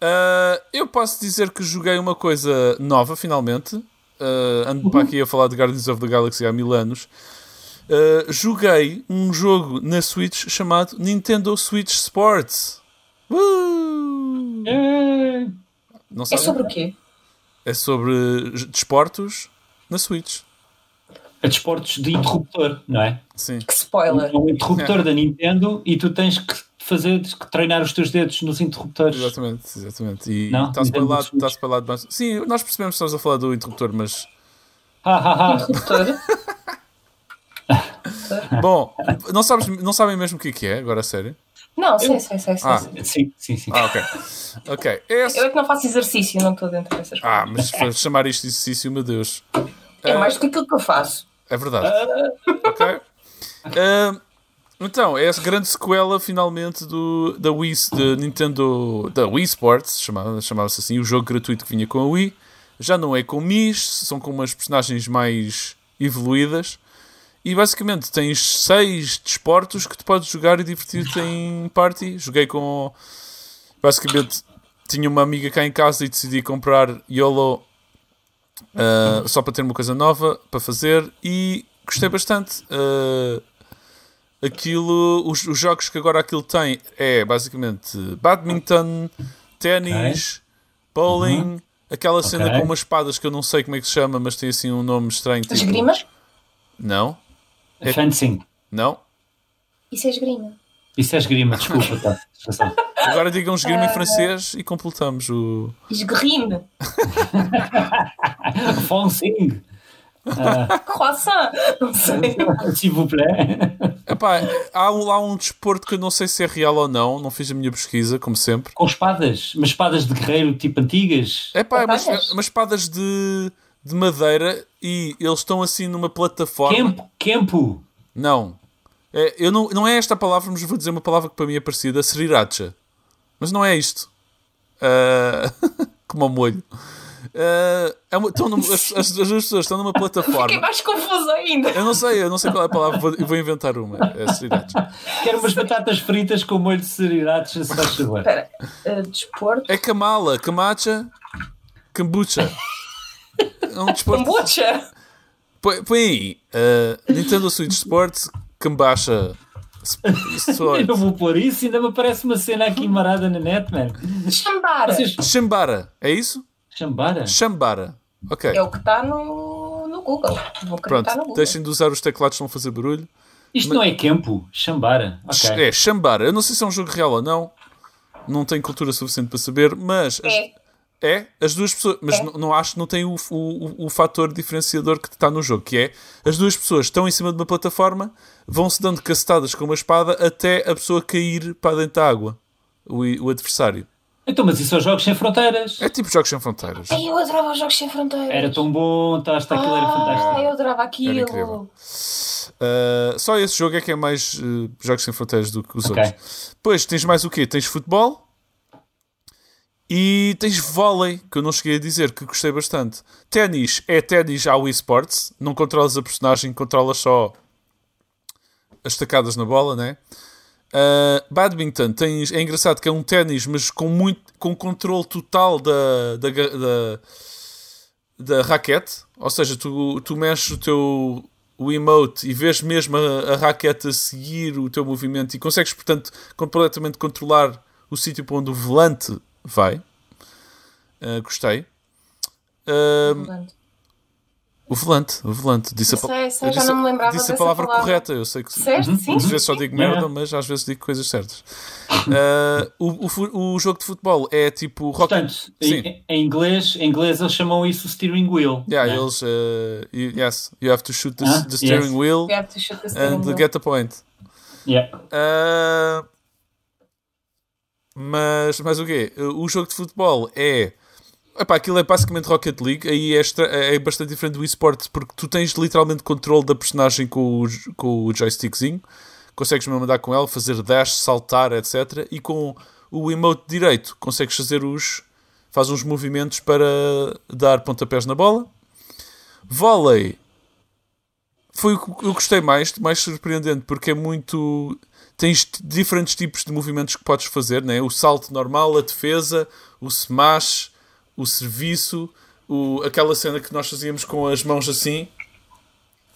Ah, eu posso dizer que joguei uma coisa nova, finalmente. Ah, ando para aqui a falar de Guardians of the Galaxy há mil anos. Ah, joguei um jogo na Switch chamado Nintendo Switch Sports. Uh! É, Não É sabem? sobre o quê? É sobre desportos na Switch. A desportos de interruptor, não é? Sim. Que spoiler. É um interruptor da Nintendo e tu tens que fazer que treinar os teus dedos nos interruptores. Exatamente, exatamente. E Não? está-se para lá, está-se para mais. Sim, nós percebemos que estamos a falar do interruptor, mas. Interruptor. Bom, não, sabes, não sabem mesmo o que é que é, agora a sério? Não, sei, sei, sei, sei. Ah. Sim, sim, sim. Ah, ok. Ok. É esse- Eu é que não faço exercício, não estou dentro dessas Ah, coisas. mas para chamar isto de exercício, meu Deus. É mais do que aquilo que eu faço. É verdade. Ok. Ah, então, é a grande sequela finalmente do, da Wii, da Nintendo, da Wii Sports, chamava- chamava-se assim, o jogo gratuito que vinha com a Wii. Já não é com Mis, são com umas personagens mais evoluídas. E basicamente tens seis desportos que tu podes jogar e divertir-te em party. Joguei com. Basicamente tinha uma amiga cá em casa e decidi comprar YOLO uh, só para ter uma coisa nova para fazer e gostei bastante. Uh, aquilo, os, os jogos que agora aquilo tem é basicamente badminton, ténis, bowling, aquela cena Ok. com umas espadas que eu não sei como é que se chama, mas tem assim um nome estranho. tipo- Esgrima? Não, Fencing. não. Isso é esgrima. Isso é esgrima, desculpa, tá. Agora digam esgrima em francês e completamos o. Esgrime. Fencing. Croissant. Não sei. S'il vous plaît. Epá, há um- lá um desporto que eu não sei se é real ou não, não fiz a minha pesquisa, como sempre. Com espadas, mas espadas de guerreiro tipo antigas. Epá, é umas, Batalhas? umas espadas de, de madeira e eles estão assim numa plataforma. Campo, campo. Não. É, eu não. Não é esta palavra, mas vou dizer uma palavra que para mim é parecida, sriracha. Mas não é isto. Ah, como ao molho. Ah, é uma- estão num- as, as- as duas pessoas estão numa Fiquei plataforma. mais confuso ainda. Eu não sei, eu não sei qual é a palavra, vou, vou inventar uma. É. Quero umas batatas fritas com molho de cereiratos, se faz favor. Espera. Uh, desporto. É kamala, kamacha, kombucha. É um desporto. Kombucha. Põe, põe aí. ah, Nintendo Switch Sports, Kambacha. Eu não vou pôr isso, ainda me aparece uma cena aqui marada na net, man. Chambara. Vocês... Shambara, é isso? Chambara? Shambara. Ok. É o que está no, no Google. Vou acreditar no Pronto, Google. deixem de usar os teclados que não fazer barulho. Isto não é campo? Chambara. Ok. É, Shambara. Eu não sei se é um jogo real ou não. Não tenho cultura suficiente para saber, mas. as- É. É, as duas pessoas. Mas É. não, não acho que não tem o, o, o, o fator diferenciador que está no jogo, que é as duas pessoas estão em cima de uma plataforma, vão-se dando cacetadas com uma espada até a pessoa cair para dentro da água. O, o adversário. Então, mas isso são jogos sem fronteiras. É tipo Jogos Sem Fronteiras. Ai, eu adorava os Jogos Sem Fronteiras. Era tão bom, tá, esta aquilo era Ah, fantástico. eu adorava aquilo. Uh, só esse jogo é que é mais uh, Jogos Sem Fronteiras do que os Ok. outros. Depois tens mais o quê? Tens futebol e tens vôlei, que eu não cheguei a dizer, que gostei bastante. Ténis é ténis ao eSports, não controlas a personagem, controlas só as tacadas na bola, né? Uh, badminton tens, é engraçado que é um ténis, mas com muito com controle total da, da, da, da raquete, ou seja, tu, tu mexes o teu o emote e vês mesmo a, a raquete a seguir o teu movimento e consegues, portanto, completamente controlar o sítio para onde o volante vai. Uh, gostei. Uh, O volante, o volante. Disse a, Sei, pa- sei, eu já disse, não me lembrava disse a palavra palavra. correta, eu sei que Disseste? Sim. às vezes só digo merda, Yeah. mas às vezes digo coisas certas. Ah, o, o o jogo de futebol é tipo rock. Portanto, Sim. em, em inglês, em inglês eles chamam isso steering wheel. Yeah, né? eles, uh, you- yes, you have to shoot the, Ah, the steering yes. wheel have to shoot the and steering wheel. get the point. Yeah. Uh, mas, mas o quê? O jogo de futebol é. Epá, aquilo é basicamente Rocket League, aí é, extra- é bastante diferente do esporte porque tu tens literalmente controle da personagem com o, com o joystickzinho, consegues mesmo andar com ela, fazer dash, saltar, etc. E com o emote direito consegues fazer os. faz uns movimentos para dar pontapés na bola. Vôlei foi o que eu gostei mais, mais surpreendente, porque é muito. Tens diferentes tipos de movimentos que podes fazer, né? o salto normal, a defesa, o smash, o serviço, o, aquela cena que nós fazíamos com as mãos assim,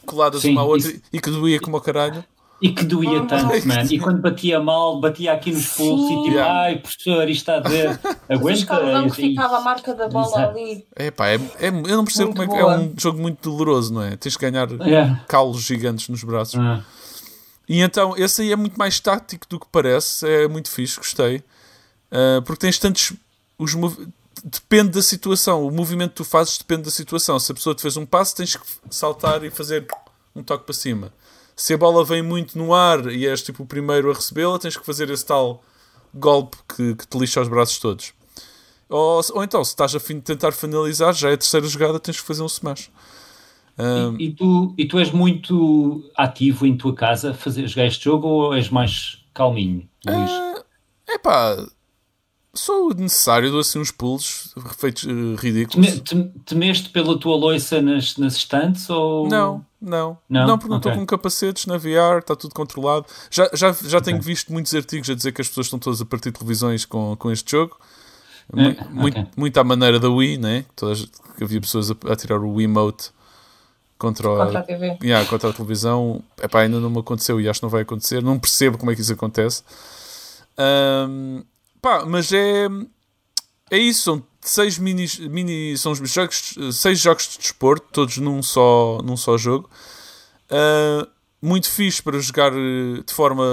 coladas Sim, uma à outra isso- e que doía como o caralho. E que doía Ah, tanto, man. E quando batia mal, batia aqui nos pulsos e tipo, Yeah. ai, professor, isto está a ver. Aguenta. Não E- ficava a marca da bola Exato. ali. É pá, é, é- eu não percebo Muito como é que é boa. um jogo muito doloroso, não é? Tens que ganhar Yeah. calos gigantes nos braços. Ah. E então, esse aí é muito mais tático do que parece. É muito fixe, gostei. Uh, porque tens tantos. Os Depende da situação. O movimento que tu fazes depende da situação. Se a pessoa te fez um passo, tens que saltar e fazer um toque para cima. Se a bola vem muito no ar e és tipo o primeiro a recebê-la, tens que fazer esse tal golpe que, que te lixa os braços todos. Ou, ou então, se estás a fim de tentar finalizar, já é a terceira jogada, tens que fazer um smash. Um, E, e tu, e tu és muito ativo em tua casa a fazer, jogar este jogo ou és mais calminho, Luís? É pá, só o necessário, dou assim uns pulos feitos eh, ridículos. Teme- tem- Temeste pela tua loiça nas, nas estantes ou... Não, não, Não? não, porque não estou com capacetes na VR, está tudo controlado. Já, já, já tenho visto muitos artigos a dizer que as pessoas estão todas a partir televisões com, com este jogo. É, muito, ok. muito à maneira da Wii, né? Todas, que havia pessoas a, a tirar o Wiimote contra, o- Contra a TV. Yeah, contra a televisão. Epá, ainda não me aconteceu e acho que não vai acontecer. Não percebo como é que isso acontece. Ahm, pá, mas é, é isso. São seis mini, mini são os jogos, seis jogos de desporto, todos num só, num só jogo. Ah, muito fixe para jogar eh, de forma.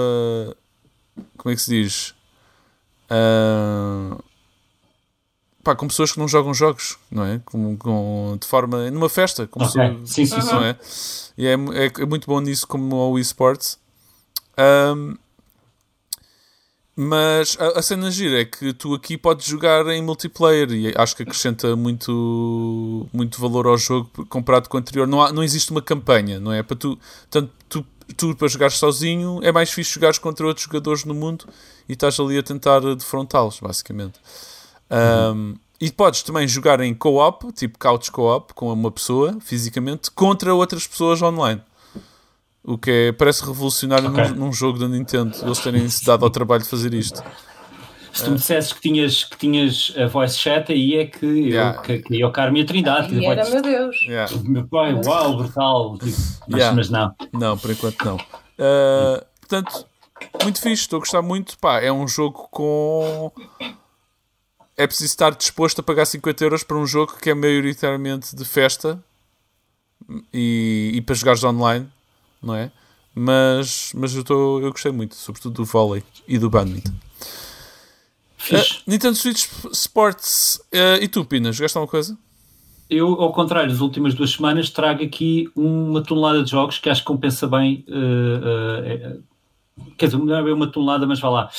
Como é que se diz? Ah, pá, com pessoas que não jogam jogos, não é? Com, com- de forma. numa festa, com Ok. pessoas, Sim, sim, sim. não é? E é, é, é muito bom nisso como ao eSports. Ahm, mas a, a cena gira é que tu aqui podes jogar em multiplayer e acho que acrescenta muito, muito valor ao jogo comparado com o anterior. Não, há, não existe uma campanha, não é? Para tu, tanto tu, tu para jogares sozinho é mais fixe jogares contra outros jogadores no mundo e estás ali a tentar defrontá-los, basicamente. Um, e podes também jogar em co-op, tipo couch co-op, com uma pessoa, fisicamente, contra outras pessoas online. O que é, parece revolucionário Ok. num, num jogo da Nintendo, eles terem se dado ao trabalho de fazer isto. Se tu me dissesses que tinhas, que tinhas a voice chat, aí é que eu Yeah. que- queria o Carme a Trindade. E era, meu Deus. Yeah. Meu pai, uau, brutal. Tipo, mas, Yeah. mas não. Não, por enquanto não. Uh, portanto, muito fixe, estou a gostar muito. Pá, é um jogo com. É preciso estar disposto a pagar 50 euros para um jogo que é maioritariamente de festa e, e para jogares online, não é? Mas, mas eu, estou eu gostei muito, sobretudo do vôlei e do badminton. Uh, Nintendo Switch Sports. uh, e tu, Pina, jogaste alguma coisa? Eu, ao contrário, nas últimas duas semanas trago aqui uma tonelada de jogos que acho que compensa bem. eh, quer dizer, não é uma tonelada, mas vá lá.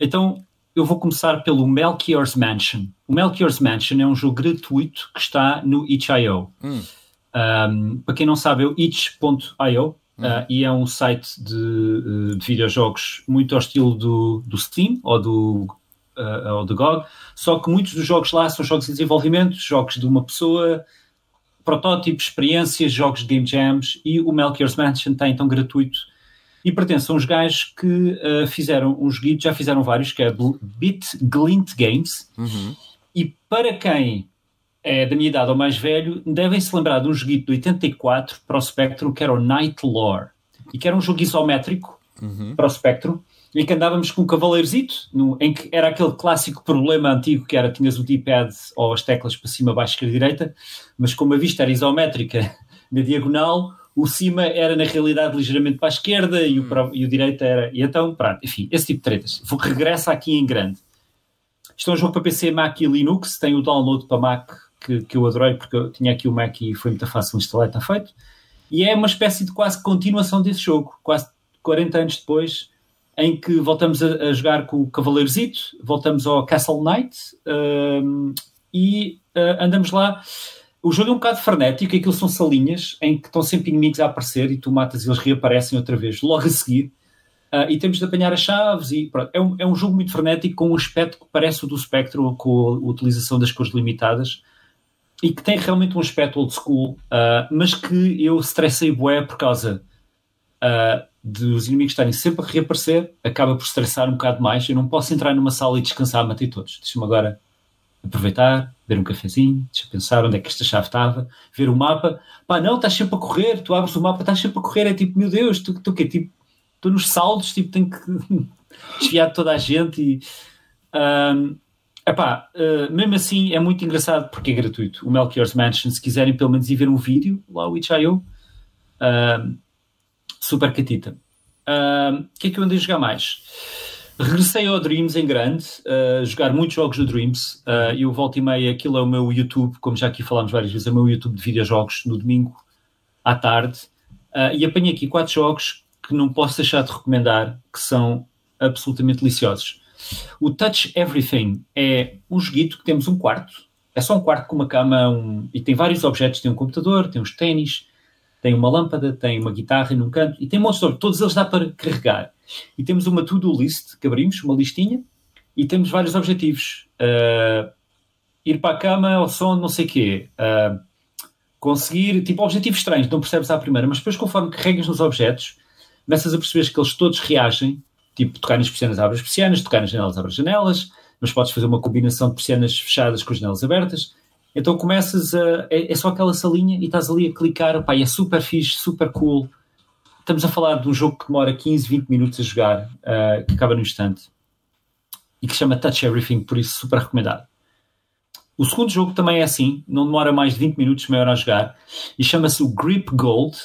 Então, eu vou começar pelo Melchior's Mansion. O Melchior's Mansion é um jogo gratuito que está no itch.io. Um, para quem não sabe, é o itch.io uh, e é um site de, uh, de videojogos muito ao estilo do, do Steam ou do, uh, ou do GOG, só que muitos dos jogos lá são jogos de desenvolvimento, jogos de uma pessoa, protótipos, experiências, jogos de game jams e o Melchior's Mansion está então gratuito e pertence a uns gajos que uh, fizeram um joguito, já fizeram vários, que é Bit Glint Games. E para quem é da minha idade ou mais velho, devem se lembrar de um joguito de 84 para o Spectrum que era o Night Lore. E que era um jogo isométrico para o Spectrum em que andávamos com um cavaleirozito, no, em que era aquele clássico problema antigo que era tinhas o D-pad ou as teclas para cima, baixo, esquerda, direita, mas como a vista era isométrica, na diagonal, o cima era na realidade ligeiramente para a esquerda e o, e o direito era. E então, pronto, enfim, esse tipo de tretas. Regressa aqui em grande. Isto é um jogo para PC, Mac e Linux. Tem o download para Mac que, que eu adorei porque eu tinha aqui o Mac e foi muito fácil instalar, está feito. E é uma espécie de quase continuação desse jogo, quase 40 anos depois, em que voltamos a, a jogar com o Cavaleirozito, voltamos ao Castle Knight um, e uh, andamos lá. O jogo é um bocado frenético, aquilo são salinhas em que estão sempre inimigos a aparecer e tu matas e eles reaparecem outra vez logo a seguir. Uh, e temos de apanhar as chaves e pronto. É um, é um jogo muito frenético com um aspecto que parece o do Spectrum com a utilização das cores limitadas e que tem realmente um aspecto old school, uh, mas que eu estressei bué por causa uh, dos inimigos estarem sempre a reaparecer, acaba por estressar um bocado mais. Eu não posso entrar numa sala e descansar, matei todos. Deixa-me agora aproveitar, beber um cafezinho, deixa pensar onde é que esta chave estava, ver o mapa. Pá, não, estás sempre a correr, tu abres o mapa, estás sempre a correr, é tipo, meu Deus, tu, tu que Tipo, estou nos saldos, tipo, tenho que desviar toda a gente e. Um, epá, uh, mesmo assim é muito engraçado porque é gratuito. O Melchior's Mansion, se quiserem pelo menos ir ver um vídeo lá, o itch.io, uh, super catita. O uh, que é que eu andei a jogar mais? Regressei ao Dreams em grande, uh, jogar muitos jogos do Dreams. Uh, eu volto e meia, aquilo é o meu YouTube, como já aqui falámos várias vezes, é o meu YouTube de videojogos no domingo à tarde. Uh, e apanhei aqui quatro jogos que não posso deixar de recomendar, que são absolutamente deliciosos. O Touch Everything é um joguito que temos um quarto, é só um quarto com uma cama um, e tem vários objetos, tem um computador, tem uns ténis, tem uma lâmpada, tem uma guitarra num canto e tem um de todos eles dá para carregar. E temos uma to-do list que abrimos, uma listinha, e temos vários objetivos. Uh, ir para a cama ao som não sei quê. Uh, conseguir, tipo, objetivos estranhos, não percebes à primeira, mas depois conforme carregas nos objetos, começas a perceber que eles todos reagem, tipo, tocar nas persianas, abre as persianas, tocar nas janelas, abre as janelas, mas podes fazer uma combinação de persianas fechadas com as janelas abertas. Então começas a. É, é só aquela salinha e estás ali a clicar, pá, é super fixe, super cool. Estamos a falar de um jogo que demora 15, 20 minutos a jogar, uh, que acaba no instante, e que chama Touch Everything, por isso super recomendado. O segundo jogo também é assim, não demora mais de 20 minutos, meia hora a jogar, e chama-se o Grip Gold.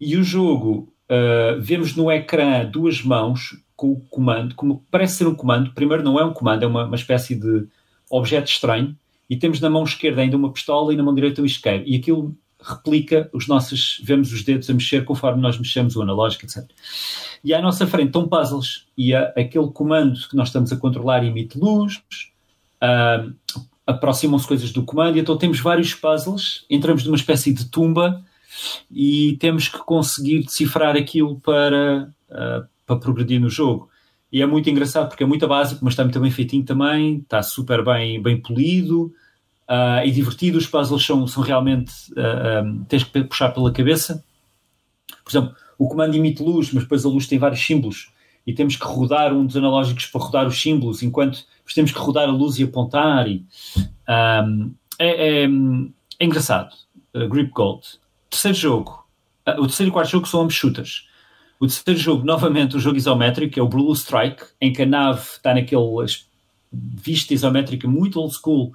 E o jogo, uh, vemos no ecrã duas mãos com o comando, como parece ser um comando. Primeiro, não é um comando, é uma, uma espécie de objeto estranho. E temos na mão esquerda ainda uma pistola e na mão direita um isqueiro. E aquilo replica os nossos, vemos os dedos a mexer conforme nós mexemos o analógico, etc. E à nossa frente estão puzzles e a, aquele comando que nós estamos a controlar emite luz, aproximam-se coisas do comando, então temos vários puzzles, entramos numa espécie de tumba e temos que conseguir decifrar aquilo para, uh, para progredir no jogo. E é muito engraçado porque é muito básico, mas está muito bem feitinho também, está super bem, bem polido, uh, e divertido. Os puzzles são, são realmente. Uh, ah, um, ah, tens que puxar pela cabeça. Por exemplo, o comando emite luz, mas depois a luz tem vários símbolos e temos que rodar um dos analógicos para rodar os símbolos, enquanto temos que rodar a luz e apontar. E, um, é, é, é, engraçado. Uh, Grip Gold. Terceiro jogo. Uh, o terceiro e quarto jogo são ambos shooters. O terceiro jogo, novamente, o jogo isométrico, que é o Blue Strike, em que a nave está naquele vista isométrica muito old school,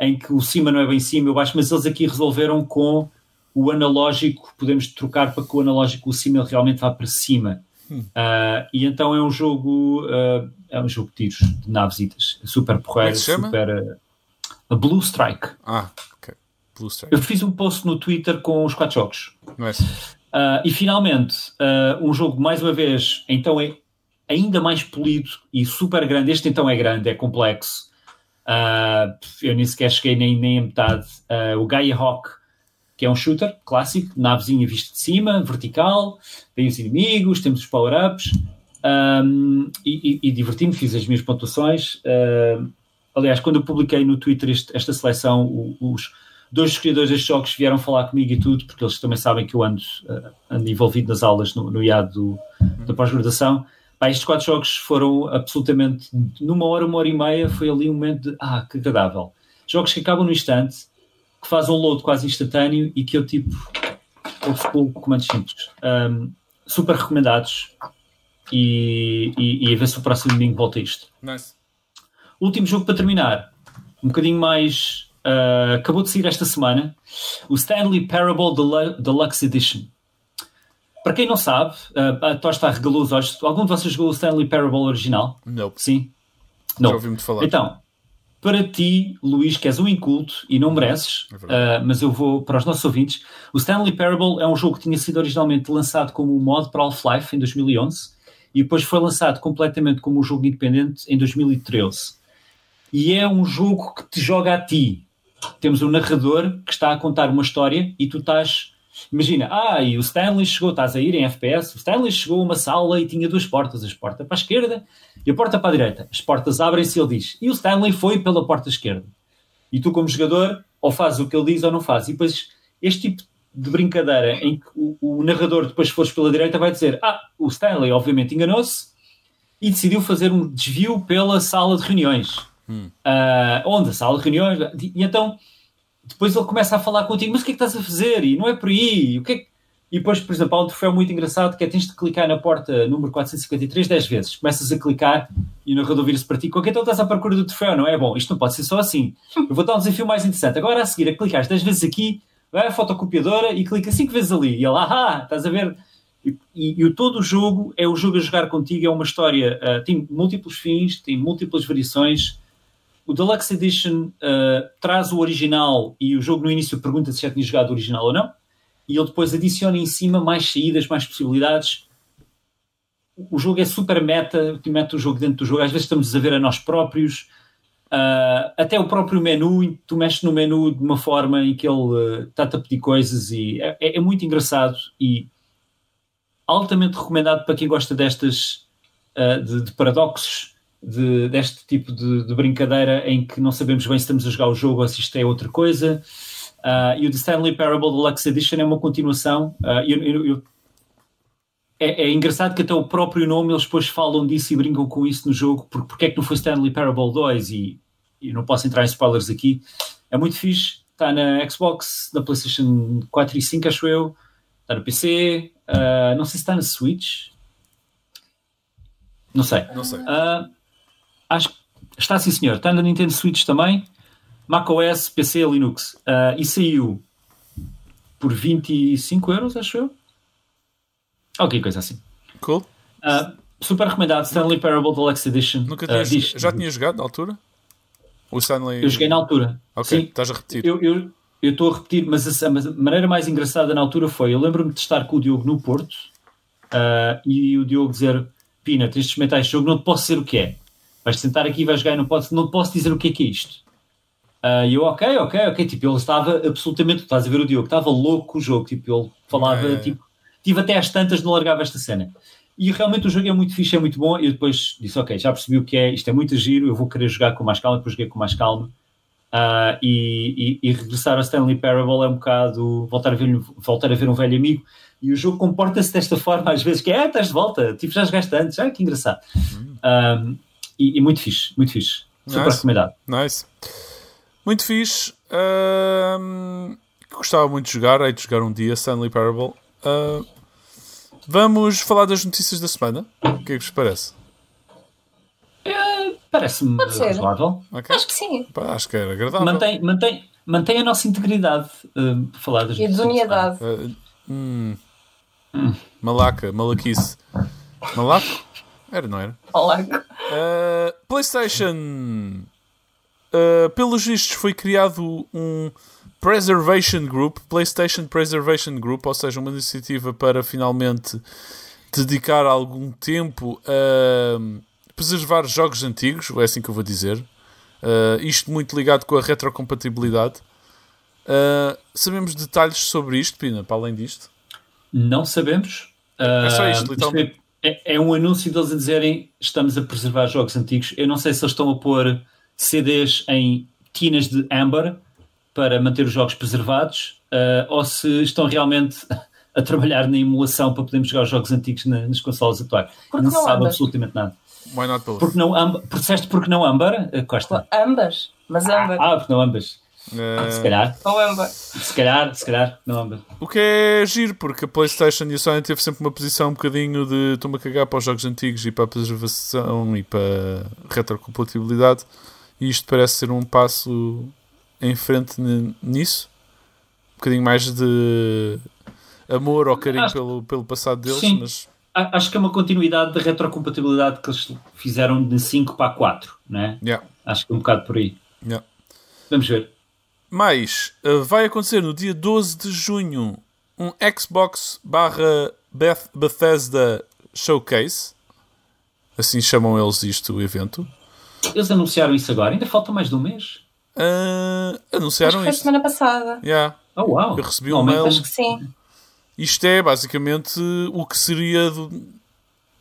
em que o cima não é bem cima e o baixo, mas eles aqui resolveram com o analógico, podemos trocar para que o analógico, o cima, ele realmente vá para cima. Hum. Uh, e então é um jogo, uh, é um jogo de tiros, de navesitas, super porreiro, é super. Uh, Blue Strike. Ah, ok. Blue Strike. Eu fiz um post no Twitter com os quatro jogos. Nice. E finalmente, um jogo, mais uma vez, então é ainda mais polido e super grande. Este então é grande, é complexo. Uh, eu nem sequer cheguei nem, nem a metade. Uh, o Gaia Hawk, que é um shooter clássico, navezinha vista de cima, vertical, tem os inimigos, temos os power-ups. Um, e, e, e diverti-me, fiz as minhas pontuações. Uh, aliás, quando eu publiquei no Twitter este, esta seleção, os dois criadores destes jogos vieram falar comigo e tudo, porque eles também sabem que eu ando, uh, ando envolvido nas aulas no, no IAD do, da pós-graduação. Pá, estes quatro jogos foram absolutamente, numa hora, uma hora e meia, foi ali um momento de, ah, que agradável. Jogos que acabam no instante, que fazem um load quase instantâneo e que eu, tipo, com comandos simples. Um, super recomendados e, e, e, a ver se o próximo domingo volta isto. Nice. Último jogo para terminar, um bocadinho mais uh, acabou de sair esta semana o Stanley Parable Delu- Deluxe Edition. Para quem não sabe, uh, a Tosta regalou os olhos. Algum de vocês jogou o Stanley Parable original? Não. Sim? Já ouvi muito falar. Então, para ti, Luís, que és um inculto e não mereces, É uh, mas eu vou para os nossos ouvintes. O Stanley Parable é um jogo que tinha sido originalmente lançado como um mod para Half-Life em 2011 e depois foi lançado completamente como um jogo independente em 2013. E é um jogo que te joga a ti. Temos um narrador que está a contar uma história e tu estás. Imagina, ah, e o Stanley chegou, estás a ir em FPS, o Stanley chegou a uma sala e tinha duas portas, a porta para a esquerda e a porta para a direita. As portas abrem-se e ele diz, e o Stanley foi pela porta esquerda. E tu, como jogador, ou fazes o que ele diz ou não fazes. E depois, este tipo de brincadeira em que o, o narrador, depois fores pela direita, vai dizer, ah, o Stanley obviamente enganou-se e decidiu fazer um desvio pela sala de reuniões. Ah, onde? A sala de reuniões. E então, depois ele começa a falar contigo, mas o que é que estás a fazer? E não é por aí. O que é que... E depois, por exemplo, há um troféu muito engraçado que é tens de clicar na porta número 453 10 vezes. Começas a clicar e o narrador vira-se para ti. Ok, então estás à procura do troféu, não é? Bom, isto não pode ser só assim. Eu vou dar um desafio mais interessante. Agora a seguir, a clicar 10 vezes aqui, vai à fotocopiadora e clica 5 vezes ali. E ele, ah, estás a ver? E, e, e todo o jogo é o jogo a jogar contigo, é uma história, ah, tem múltiplos fins, tem múltiplas variações. O Deluxe Edition ah, traz o original e o jogo no início pergunta se já tinha jogado o original ou não, e ele depois adiciona em cima mais saídas, mais possibilidades. O jogo é super meta, que mete o jogo dentro do jogo. Às vezes estamos a ver a nós próprios. Ah, até o próprio menu, tu mexes no menu de uma forma em que ele está-te a pedir coisas e é, é muito engraçado e altamente recomendado para quem gosta destas uh, de, de paradoxos, de, deste tipo de, de, brincadeira em que não sabemos bem se estamos a jogar o jogo ou se isto é outra coisa. Uh, e o The Stanley Parable Deluxe Edition é uma continuação. Uh, eu, eu, eu, é, é, engraçado que até o próprio nome eles depois falam disso e brincam com isso no jogo, porque, porque é que não foi Stanley Parable 2 e, e não posso entrar em spoilers aqui. É muito fixe, está na Xbox, na PlayStation 4 e 5, acho eu, está no PC, Uh, não sei se está na Switch. Não sei. Não sei. Uh, acho que está sim, senhor. Está na Nintendo Switch também. macOS, PC, Linux. Uh, e saiu por 25 euros, acho eu. Ok, coisa assim. Cool. super recomendado. Stanley Parable Deluxe Edition. Nunca tinhas, diz, já tinha jogado na altura? O Stanley. Eu joguei na altura. Ok, sim. estás a repetir. Eu, eu, eu estou a repetir, mas a, a, maneira mais engraçada na altura foi: eu lembro-me de estar com o Diogo no Porto uh, e o Diogo dizer: Pina, tens de experimentar este jogo, não te posso dizer o que é. Vais sentar aqui e vais jogar e não, posso, não posso dizer o que é que é isto. Uh, e eu, ok, ok, ok. Tipo, ele estava absolutamente. Estás a ver o Diogo, estava louco com o jogo. Tipo, ele falava, É. tipo, tive até às tantas, não largava esta cena. E realmente o jogo é muito fixe, é muito bom. E eu depois disse, ok, já percebi o que é, isto é muito giro, eu vou querer jogar com mais calma. Depois joguei com mais calma. Uh, e, e, e, regressar a Stanley Parable é um bocado voltar a ver, voltar a ver um velho amigo e o jogo comporta-se desta forma às vezes que é, ah, estás de volta, tipo já jogaste antes, ah, que engraçado um, e, e, muito fixe, muito fixe super Nice. recomendado Nice. Muito fixe. Ahm, gostava muito de jogar, hei de jogar um dia Stanley Parable. Ah, vamos falar das notícias da semana. O que é que vos parece? parece-me Pode ser. razoável Ok? Acho que sim. Pá, acho que era agradável. mantém, mantém, mantém a nossa integridade uh, falar das E a notícias da semana. desuniedade. Ah, hum. Malaca, malaquice. Malaco? Era, não era? Olá. Uh, PlayStation. Uh, pelos vistos, foi criado um Preservation Group, PlayStation Preservation Group, ou seja, uma iniciativa para finalmente dedicar algum tempo a preservar jogos antigos, é assim que eu vou dizer. Uh, isto muito ligado com a retrocompatibilidade. Uh, sabemos detalhes sobre isto, Pina, para além disto? Não sabemos. É só isto, literalmente. É, é um anúncio deles a dizerem estamos a preservar jogos antigos. Eu não sei se eles estão a pôr CDs em tinas de âmbar para manter os jogos preservados ah, ou se estão realmente a trabalhar na emulação para podermos jogar os jogos antigos na- nas consolas atuais. Porque não se sabe âmbar? absolutamente nada. Why not both? Porque não âmbar? Porque disseste porque não âmbar, ah, Costa? Ambas. Mas ambas. Ah, porque não ambas. Uh, Se calhar, Ou ambas. se calhar, se calhar, não ambas. O que é giro, porque a PlayStation e a Sony teve sempre uma posição um bocadinho de estou-me a cagar para os jogos antigos e para a preservação e para a retrocompatibilidade. E isto parece ser um passo em frente nisso. Um bocadinho mais de amor ou carinho Acho- pelo, pelo passado deles, Sim. mas Acho que é uma continuidade da retrocompatibilidade que eles fizeram de 5 para 4, né? yeah, Acho que é um bocado por aí. yeah. Vamos ver. Mais, uh, vai acontecer no dia 12 de junho um Xbox barra Beth- Bethesda Showcase. Assim chamam eles isto, o evento. Eles anunciaram isso agora, ainda falta mais de um mês. Uh, Acho anunciaram foi isso. semana passada. Yeah. Oh, uau! Eu recebi um mail. Acho que sim. Isto é basicamente o que seria do-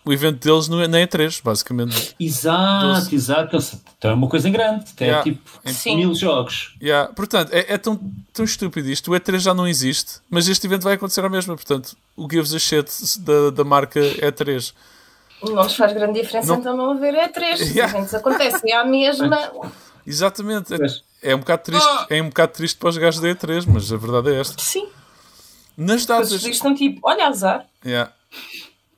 o evento deles no, na E3, basicamente. Exato, Doze. exato. Então é uma coisa grande. É Yeah. tipo Sim. mil jogos. Yeah. Portanto, é, é tão, tão estúpido isto. O E3 já não existe, mas este evento vai acontecer à mesma. Portanto, o gives a shit da, da marca E3. Não nos faz grande diferença Não. então não haver E3. Se Yeah. os eventos acontecem à mesma. Exatamente. É, é um bocado triste, é um bocado triste para os gajos da E3, mas a verdade é esta. Sim. Nas Os datas. eles estão tipo, olha azar. Yeah.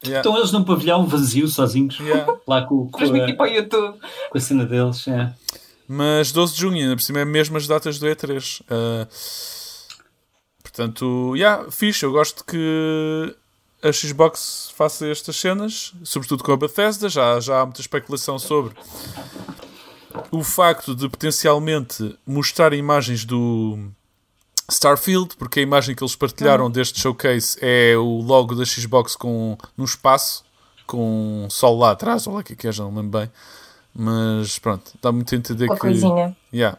Yeah. Estão eles num pavilhão vazio, sozinhos, Yeah. lá com, com, a, para o YouTube. com a cena deles. é. Mas 12 de junho, ainda por cima, é mesmo as datas do E3. Ah, portanto, yeah, fixe. Eu gosto que a Xbox faça estas cenas, sobretudo com a Bethesda. Já, já há muita especulação sobre o facto de potencialmente mostrar imagens do Starfield, porque a imagem que eles partilharam deste showcase é o logo da Xbox com, num espaço, com um sol lá atrás, ou lá o que é que é, já não lembro bem. Mas pronto, dá muito a entender que. coisinha. Yeah.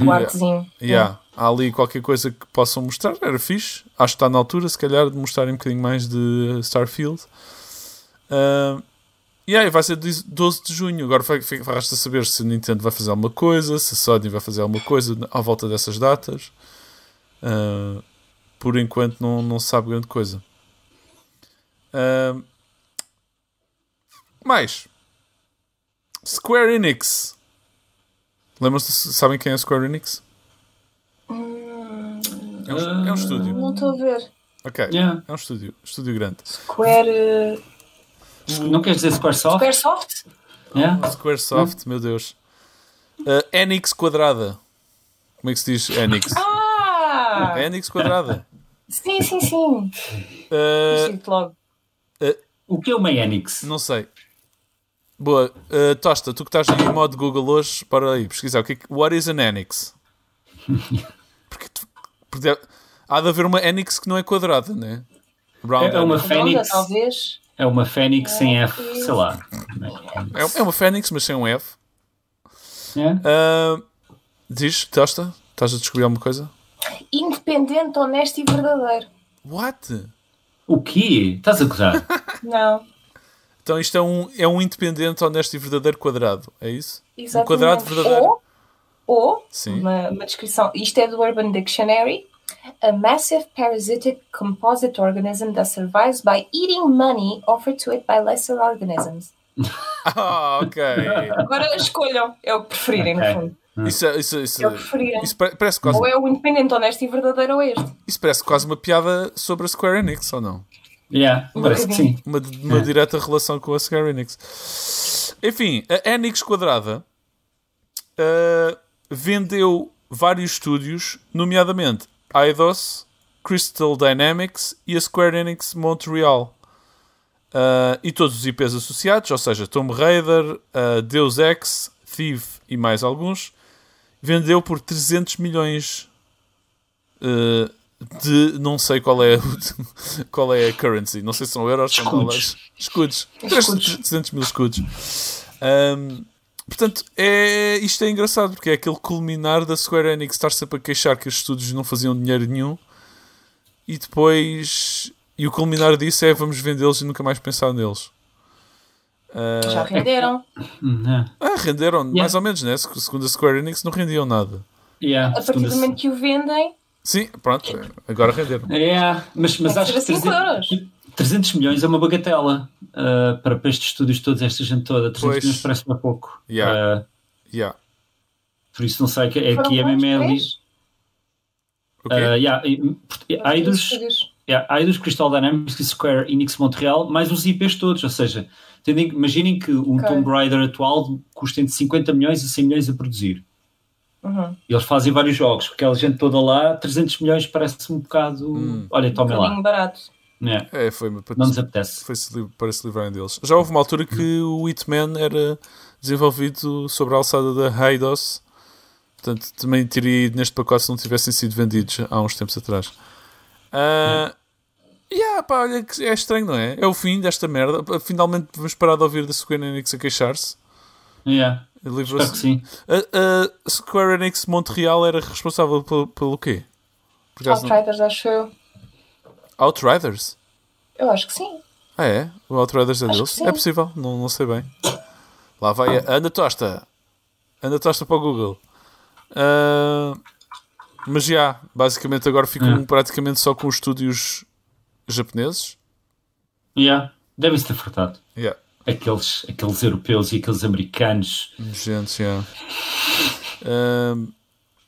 Um artezinho. Yeah. Há ali qualquer coisa que possam mostrar, era fixe. Acho que está na altura, se calhar, de mostrarem um bocadinho mais de Starfield. Uh, e aí, vai ser 12 de junho. Agora resta saber se a Nintendo vai fazer alguma coisa, se a Sony vai fazer alguma coisa à volta dessas datas. Uh, por enquanto, não, não se sabe grande coisa. Uh, mais Square Enix. Lembram-se, sabem quem é Square Enix? É um, é um estúdio. Não estou a ver. Ok. Yeah. É um estúdio. Estúdio grande. Square. Não queres dizer Squaresoft? Squaresoft? Yeah? Squaresoft, meu Deus. Uh, Enix quadrada. Como é que se diz Enix? Ah! Enix quadrada. Sim, sim, sim. Uh, Sinto logo. O que é uma Enix? não sei. Boa. Uh, Tosta, tu que estás em modo Google hoje, para aí pesquisar. O que é que- What is an Enix? Porque, tu- porque há de haver uma Enix que não é quadrada, né? Round É uma Fênix. talvez. É uma Fênix sem F, sei lá. É, é uma Fênix, mas sem um F. Yeah? Uh, diz, Tosta? Estás a descobrir alguma coisa? Independente, honesto e verdadeiro. What? O quê? Estás a gozar? Não. Então isto é um, é um independente, honesto e verdadeiro quadrado, é isso? Exatamente. Um quadrado verdadeiro. Ou, ou Sim. uma, uma descrição. Isto é do Urban Dictionary. A massive parasitic composite organism that survives by eating money offered to it by lesser organisms. Ah, ok. Agora escolham. É o que preferirem, Ok. no fundo. Isso, é- isso, isso, É o que preferirem. isso pare- parece, quase, Ou é o independente, honesto e verdadeiro ou este. isso parece quase uma piada sobre a Square Enix, ou não? Yeah, parece que sim. Uma, uma É. direta relação com a Square Enix. Enfim, a Enix quadrada uh, vendeu vários estúdios, nomeadamente Eidos, Crystal Dynamics e a Square Enix Montreal. Uh, e todos os IPs associados, ou seja, Tomb Raider, uh, Deus Ex, Thief e mais alguns, vendeu por 300 milhões uh, de não sei qual é, o- qual é a currency, não sei se são euros ou dólares. Escudos. Escudos. 300 mil escudos. Um, portanto, é, isto é engraçado porque é aquele culminar da Square Enix estar sempre a queixar que os estúdios não faziam dinheiro nenhum e depois. E o culminar disso é vamos vendê-los e nunca mais pensar neles. Uh, Já renderam. Hum, yeah. ah, renderam, Yeah. mais ou menos, né? Segundo a Square Enix, não rendiam nada. Yeah, A partir do momento que o vendem, Sim, pronto, agora renderam. Yeah, mas, mas que acho que ser a cinco 300, 300 milhões é uma bagatela uh, para, para estes estúdios todos, esta gente toda. 300 Pois. milhões parece para pouco. Yeah. Uh, Yeah. por isso não sei, que é foram aqui é mesmo ali. Três? Ok. Uh, yeah, e- e- Três Yeah, Eidos, Crystal Dynamics e Square Enix Montreal, mais os IPs todos. Ou seja, tendem- imaginem que um Ok. Tomb Raider atual custa entre 50 milhões e 100 milhões a produzir. Uhum. Eles fazem vários jogos, porque aquela gente toda lá, 300 milhões parece um bocado. Olha, Um tomem lá. barato. É, É, foi não nos apetece. foi -se, para se livrarem deles. Já houve uma altura que o Hitman era desenvolvido sobre a alçada da Eidos. Portanto, também teria ido neste pacote se não tivessem sido vendidos há uns tempos atrás. Ah, yeah, pá, olha, que é estranho, não é? É o fim desta merda. Finalmente vamos parar de ouvir da Square Enix a queixar-se. Yeah. Espero que sim. A, a Square Enix Montreal era responsável pelo, pelo quê? Por acaso não- Outriders, acho eu. Outriders? Eu acho que sim. Ah, é? O Outriders é Acho deles? É possível, não, não sei bem. Lá vai a Ana Tosta. Ana Tosta para o Google. Ah, mas já, basicamente agora ficam Hum. praticamente só com os estúdios japoneses. Yeah. Devem-se ter fartado. Yeah. Aqueles, aqueles europeus e aqueles americanos, Gente, já. Ah,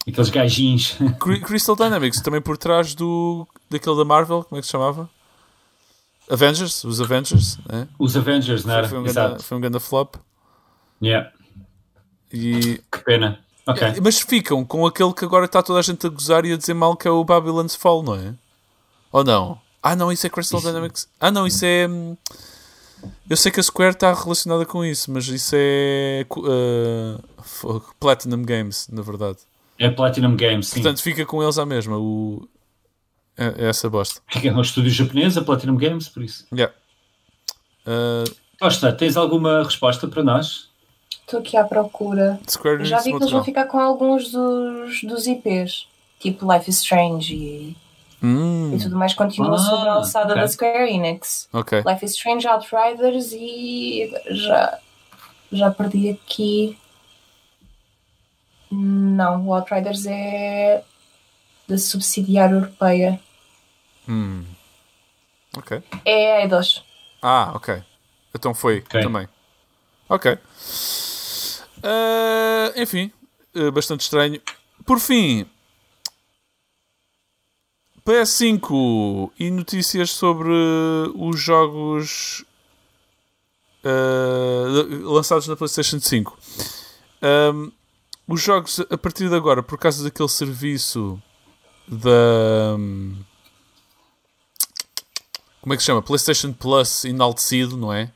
aqueles gajinhos. Cry- Crystal Dynamics, também por trás do daquele da Marvel, como é que se chamava? Avengers, os Avengers, né? Os Avengers, não era? Foi um grande, Exato. foi um grande flop. Yeah. E, Que pena. Ok. Mas ficam com aquele que agora está toda a gente a gozar e a dizer mal que é o Babylon's Fall, não é? Ou não? Ah, não, isso é Crystal Isso- Dynamics. Ah, não, isso é. hum, Eu sei que a Square está relacionada com isso, mas isso é. uh, Platinum Games, na verdade. É Platinum Games, sim. Portanto, fica com eles à mesma. O... É, é essa bosta. Fica no estúdio japonês, a Platinum Games, por isso. Yeah. Uh, Costa, tens alguma resposta para nós? Estou aqui à procura. Square já vi que eles vão ficar com alguns dos, dos IPs. Tipo Life is Strange e, Hum, e tudo mais. Continua Ah, sobre a alçada ok. da Square Enix. ok. Life is Strange, Outriders e já, já perdi aqui. Não, o Outriders é da subsidiária europeia. Hum. Ok. É a Eidos. Ah, ok. Então foi Ok. também. Ok. Ah, enfim, eh, bastante estranho. Por fim, PS5 e notícias sobre os jogos ah, lançados na PlayStation 5. Ahm, os jogos a partir de agora, por causa daquele serviço da. Como é que se chama? PlayStation Plus enaltecido, não é?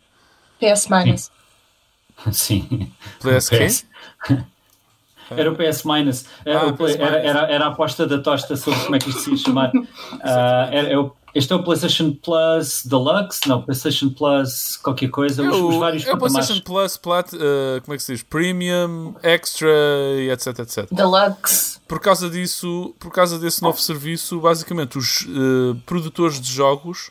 PS Minus. Sim. PS quê? Era o PS Minus. Era, Ah, o play- PS era, Minus. era, era a aposta da tosta sobre como é que isto se ia chamar. Ah, era- é o- este é o PlayStation Plus Deluxe? Não, PlayStation Plus qualquer coisa. É os, os vários é o. PlayStation Plus, Plat, eh, como é que se diz? Premium, Extra e etc, etc. Deluxe. Por causa disso, por causa desse novo serviço, basicamente os eh, produtores de jogos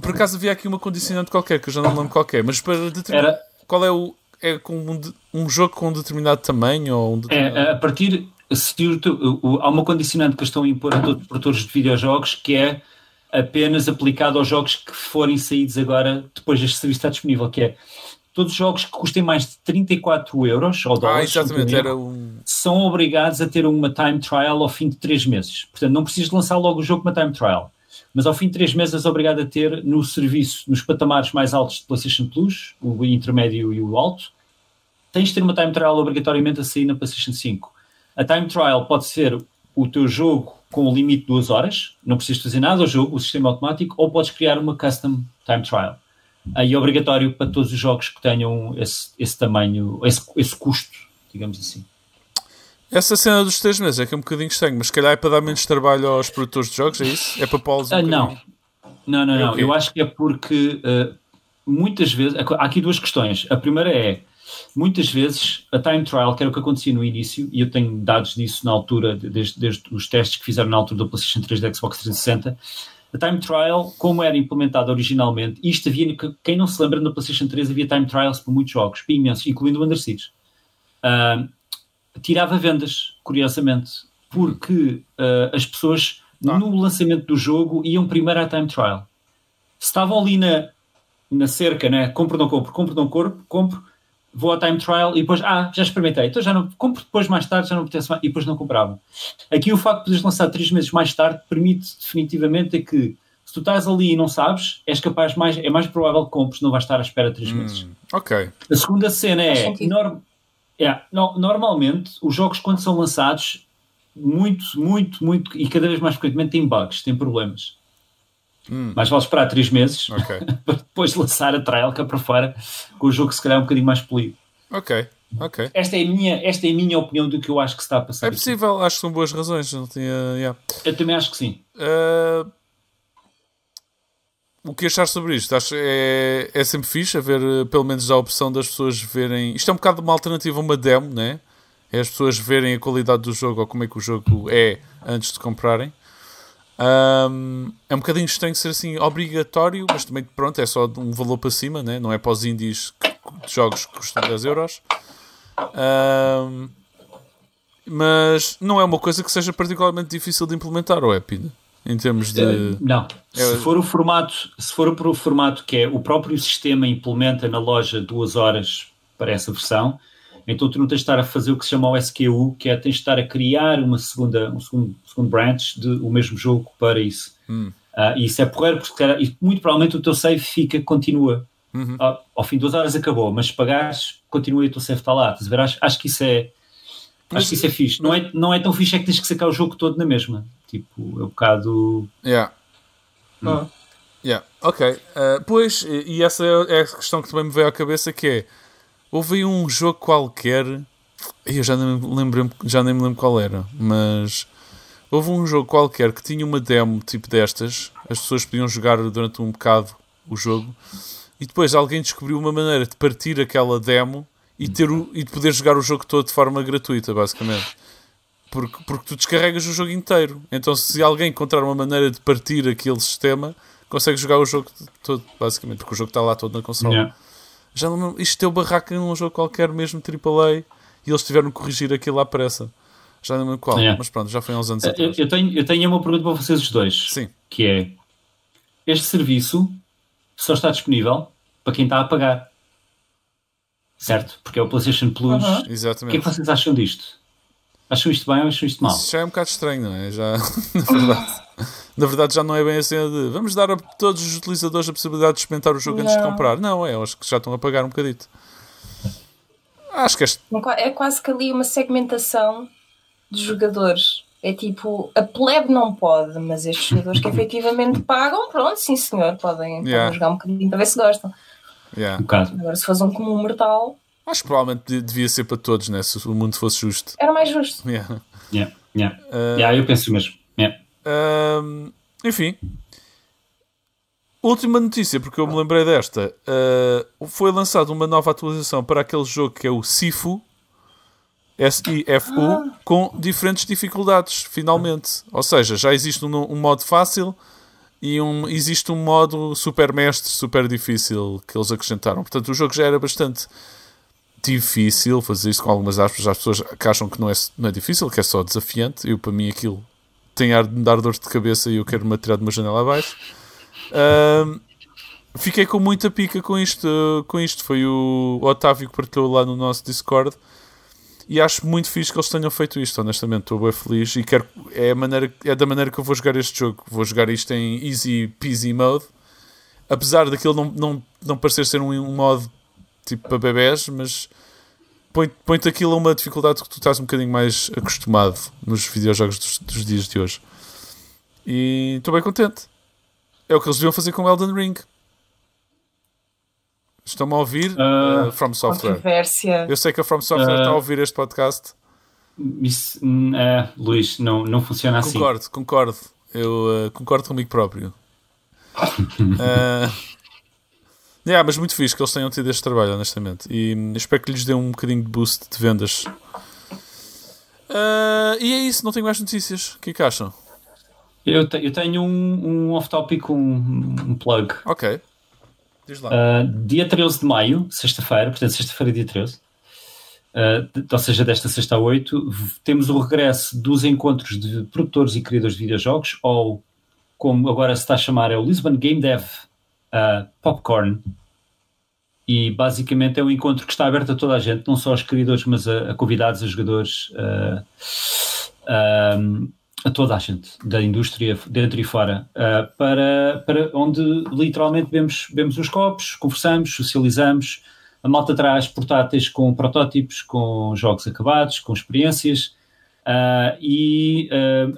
por acaso havia aqui uma condicionante qualquer, que eu já não lembro qualquer, mas para determinar Era- qual é o é com um, de- um jogo com um determinado tamanho ou um determinado... É, a partir. Se o o- há uma condicionante que estão a impor a todos os produtores de videojogos que é apenas aplicado aos jogos que forem saídos agora depois deste serviço estar disponível, que é todos os jogos que custem mais de 34 euros ou Ah, dólares erro, um. são obrigados a ter uma time trial ao fim de 3 meses. Portanto, não precisas lançar logo o jogo com uma time trial. Mas ao fim de 3 meses és obrigado a ter no serviço, nos patamares mais altos de PlayStation Plus, o intermédio e o alto, tens de ter uma time trial obrigatoriamente a sair na PlayStation 5. A time trial pode ser o teu jogo com o limite de 2 horas, não precisas fazer nada ao jogo, o sistema automático, ou podes criar uma custom time trial. Aí é obrigatório para todos os jogos que tenham esse, esse tamanho, esse, esse custo, digamos assim. Essa cena dos 3 meses é que é um bocadinho estranho, mas se calhar é para dar menos trabalho aos produtores de jogos, é isso? É para pô-los um Ah, não. Não, não, É não. quê? Eu acho que é porque uh, muitas vezes. Há aqui duas questões. A primeira é. Muitas vezes a time trial, que era o que acontecia no início, e eu tenho dados disso na altura, de- desde, desde os testes que fizeram na altura da PlayStation 3 e da Xbox 360. A time trial, como era implementada originalmente, isto havia, quem não se lembra, na PlayStation 3 havia time trials para muitos jogos, para imensos, incluindo o Under Siege. Ah, tirava vendas, curiosamente, porque ah, as pessoas Ah. no lançamento do jogo iam primeiro à time trial. Se estavam ali na, na cerca, né? compro, não compro, compro, não compro, compro, vou à time trial e depois, ah, já experimentei, então já não compro depois mais tarde, já não apetece mais, e depois não compravam. Aqui o facto de poderes lançar três meses mais tarde permite definitivamente é que se tu estás ali e não sabes, és capaz mais, é mais provável que compres, não vais estar à espera de três meses. Hum, ok. A segunda cena é, sentido. Yeah, no, normalmente, os jogos, quando são lançados, muito, muito, muito, e cada vez mais frequentemente, têm bugs, têm problemas. Hum. Mas vale esperar três meses Ok. para depois lançar a trial cá para fora, com o jogo se calhar um bocadinho mais polido. Ok. Ok. Esta é a minha, esta é a minha opinião do que eu acho que se está a passar. É aqui. possível, acho que são boas razões. Não tinha, yeah. Eu também acho que sim. Uh, o que achar sobre isto? Acho é, é sempre fixe haver uh, pelo menos a opção das pessoas verem. Isto é um bocado uma alternativa uma demo, né? É as pessoas verem a qualidade do jogo ou como é que o jogo é antes de comprarem. Um, é um bocadinho estranho ser assim obrigatório, mas também pronto, é só um valor para cima, né? não é para os indies de jogos que custam 10 euros. Um, mas não é uma coisa que seja particularmente difícil de implementar, ou é, Pina? Em termos de. Não. É- Se for o formato, se for o formato que é o próprio sistema implementa na loja duas horas para essa versão, então tu não tens de estar a fazer o que se chama o SQU, que é tens de estar a criar uma segunda, um segundo, segundo branch de o mesmo jogo para isso. Ah, e isso é porreiro, porque muito provavelmente o teu save fica, continua. Ah, ao fim de duas horas acabou, mas se pagares, continua e o teu save está lá. Ver? Acho, acho que isso é. Acho que isso é fixe. Não é, não é tão fixe é que tens que sacar o jogo todo na mesma. Tipo, é um bocado. Yeah. Yeah. Ok. Uh, pois, e essa é é a questão que também me veio à cabeça que é houve aí um jogo qualquer e eu já nem me lembro, já nem me lembro qual era, mas houve um jogo qualquer que tinha uma demo tipo destas, as pessoas podiam jogar durante um bocado o jogo e depois alguém descobriu uma maneira de partir aquela demo e, ter o, e de poder jogar o jogo todo de forma gratuita, basicamente. Porque, porque tu descarregas o jogo inteiro. Então, se alguém encontrar uma maneira de partir aquele sistema, consegue jogar o jogo todo, basicamente, porque o jogo está lá todo na consola. Yeah. Já não, isto deu barraca num jogo qualquer, mesmo AAA, e eles tiveram que corrigir aquilo à pressa. Já não me lembro qual, Yeah. mas pronto, já foi há uns anos Eu, atrás. eu tenho, eu tenho uma pergunta para vocês os dois. Sim. Que é: este serviço só está disponível para quem está a pagar. Certo? Porque é o PlayStation Plus. Uhum. O que é Exatamente. que vocês acham disto? Acham isto bem ou acham isto mal? Isso já é um bocado estranho, não é? Já, na, verdade, na verdade, já não é bem assim de vamos dar a todos os utilizadores a possibilidade de experimentar o jogo antes de Não. comprar. Não, é, eu acho que já estão a pagar um bocadito. Acho que este. É quase que ali uma segmentação de jogadores. É tipo, a plebe não pode, mas estes jogadores que efetivamente pagam, pronto, sim senhor, podem, podem Yeah. jogar um bocadinho para ver se gostam. Yeah. Um. Agora, se fosse um comum mortal, Acho que provavelmente de- devia ser para todos, né? se o mundo fosse justo. era mais justo. Yeah. Yeah, yeah. Uh, Yeah, eu penso mesmo. Yeah. Ahm, enfim, última notícia, porque eu me lembrei desta. Ah, foi lançada uma nova atualização para aquele jogo que é o Sifu, S-I-F-U, com diferentes dificuldades, finalmente. Ou seja, já existe um, um modo fácil e um, existe um modo super mestre, super difícil que eles acrescentaram. Portanto, o jogo já era bastante difícil, fazer isso com algumas aspas. Há pessoas que acham que não é, não é difícil, que é só desafiante. Eu, para mim, aquilo tem ar de me dar dor de cabeça e eu quero me atirar de uma janela abaixo. Ahm, fiquei com muita pica com isto, com isto. Foi o Otávio que partilhou lá no nosso Discord. E acho muito fixe que eles tenham feito isto, honestamente. Estou bem feliz e quero, é, maneira, é da maneira que eu vou jogar este jogo. Vou jogar isto em easy peasy mode. Apesar daquilo não, não, não parecer ser um, um modo tipo para bebés, mas põe- põe-te aquilo a uma dificuldade que tu estás um bocadinho mais acostumado nos videojogos dos, dos dias de hoje. E estou bem contente. É o que eles deviam fazer com Elden Ring. Estão-me a ouvir? Ah. Uh, From Software. Controvérsia. Eu sei que a From Software Ah. está a ouvir este podcast. Isso, hum, é, Luís, não, não funciona assim. Concordo, concordo. Eu uh, concordo comigo próprio. yeah, mas muito fixe que eles tenham tido este trabalho, honestamente. E hum, espero que lhes dê um bocadinho de boost de vendas. Uh, e é isso, não tenho mais notícias. O que é que acham? Eu, te- eu tenho um, um off-topic, um, um plug. Ok. Diz lá. Uh, dia 13 de maio, sexta-feira, portanto, sexta-feira, dia 13, uh, de- ou seja, desta sexta a 8, v- temos o regresso dos encontros de produtores e criadores de videojogos, ou como agora se está a chamar, é o Lisbon Game Dev uh, Popcorn. E basicamente é um encontro que está aberto a toda a gente, não só aos criadores, mas a, a convidados, a jogadores, uh, um, a toda a gente da indústria, dentro e fora, para, para onde literalmente bebemos, bebemos uns copos, conversamos, socializamos, A malta traz portáteis com protótipos, com jogos acabados, com experiências. E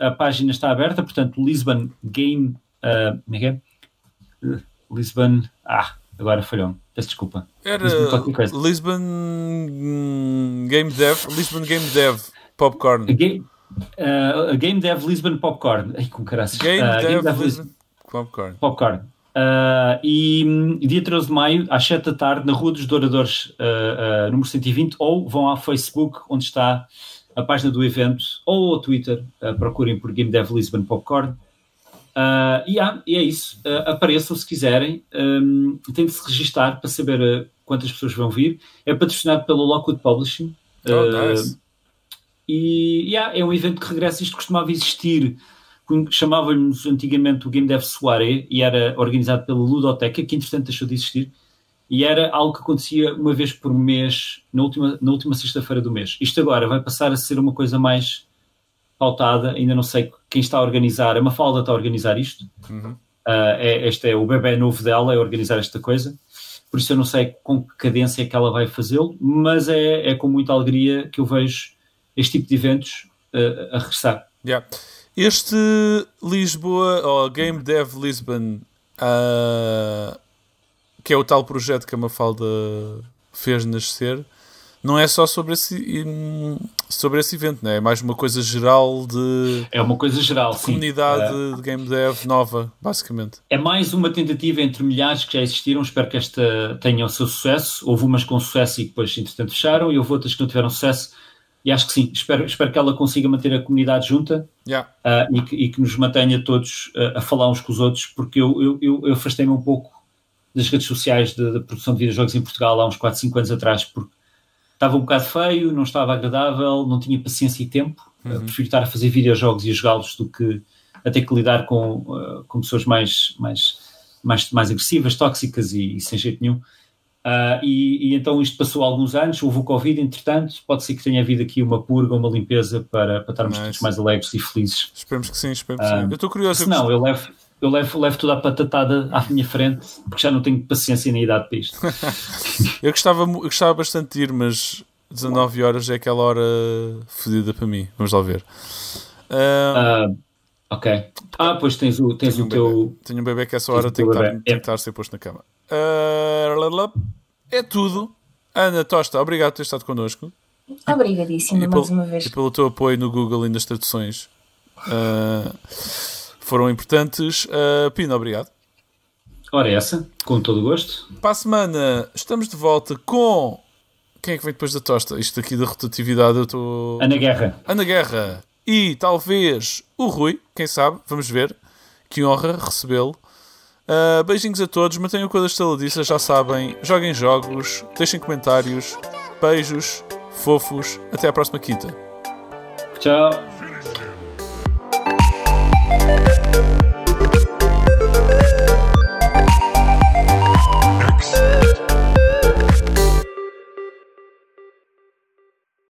a página está aberta, portanto, Lisbon Game. Uh, como é que é? Lisbon. Ah, agora falhou-me. Peço desculpa. Era Lisbon, Lisbon Game Dev. Lisbon Game Dev Popcorn. A game, a game Dev Lisbon Popcorn. Ai, com caraças. Game, Dev, game Dev Lisbon Popcorn. Popcorn. Uh, e dia 13 de maio, às 7 da tarde, na Rua dos Douradores, uh, uh, número 120, ou vão ao Facebook, onde está a página do evento, ou ao Twitter, procurem por Game Dev Lisbon Popcorn. E, ah, e é isso. apareçam se quiserem. Um, tem de se registar para saber quantas pessoas vão vir. É patrocinado pelo Lockwood Publishing. Oh, nice. E yeah, é um evento que regressa. Isto costumava existir chamávamos antigamente o Game Dev Soirée e era organizado pela Ludoteca, que entretanto deixou de existir, e era algo que acontecia uma vez por mês, na última, na última sexta-feira do mês. Isto agora vai passar a ser uma coisa mais pautada, ainda não sei quem está a organizar, a Mafalda está a organizar isto, uhum. uh, é, este é o bebê novo dela, é organizar esta coisa, por isso eu não sei com que cadência é que ela vai fazê-lo, mas é, é com muita alegria que eu vejo este tipo de eventos uh, a regressar. Yeah. Este Lisboa, ou Game Dev Lisbon, uh, que é o tal projeto que a Mafalda fez nascer, não é só sobre esse, sobre esse evento, não é? é mais uma coisa geral de. É uma coisa geral, de comunidade sim. de game dev nova, basicamente. É mais uma tentativa entre milhares que já existiram. Espero que esta tenha o seu sucesso. Houve umas com sucesso e depois, entretanto, fecharam, e houve outras que não tiveram sucesso e acho que sim, espero, espero que ela consiga manter a comunidade junta yeah. uh, e, que, e, que, nos mantenha todos uh, a falar uns com os outros, porque eu, eu, eu, eu afastei-me um pouco das redes sociais da produção de videojogos em Portugal há uns 4, 5 anos atrás, porque estava um bocado feio, não estava agradável, não tinha paciência e tempo. Uhum. Uh, prefiro estar a fazer videojogos e a jogá-los do que a ter que lidar com, com pessoas mais, mais, mais, mais agressivas, tóxicas e, e sem jeito nenhum. Uh, e, e, então isto passou alguns anos, houve o Covid, entretanto, pode ser que tenha havido aqui uma purga, uma limpeza para, para estarmos todos mais alegres e felizes. Esperemos que sim, esperemos uh, que sim. Eu estou curioso. Não, eu levo, eu levo, levo tudo à patatada à minha frente, porque já não tenho paciência nem idade para isto. eu, gostava, eu gostava bastante de ir, mas 19 horas é aquela hora fodida para mim. Vamos lá ver. Uh, ok. Ah, pois tens o, tens o um teu. Bebê. Tenho um bebê que essa hora tem que, estar, tem que estar a ser posto na cama. Uh, é tudo. Ana Tosta, obrigado por ter estado connosco. Obrigadíssima mais uma vez. E pelo teu apoio no Google e nas traduções. Uh, foram importantes. Uh, Pina, obrigado. Ora, essa, com todo o gosto. Para a semana estamos de volta com. Quem é que vem depois da tosta? Isto aqui da rotatividade eu estou. Ana Guerra. Ana Guerra. E talvez o Rui, quem sabe, vamos ver. Que honra recebê-lo. Uh, beijinhos a todos, mantenham com a estaladiça, já sabem. Joguem jogos, deixem comentários. Beijos, fofos. Até à próxima quinta. Tchau.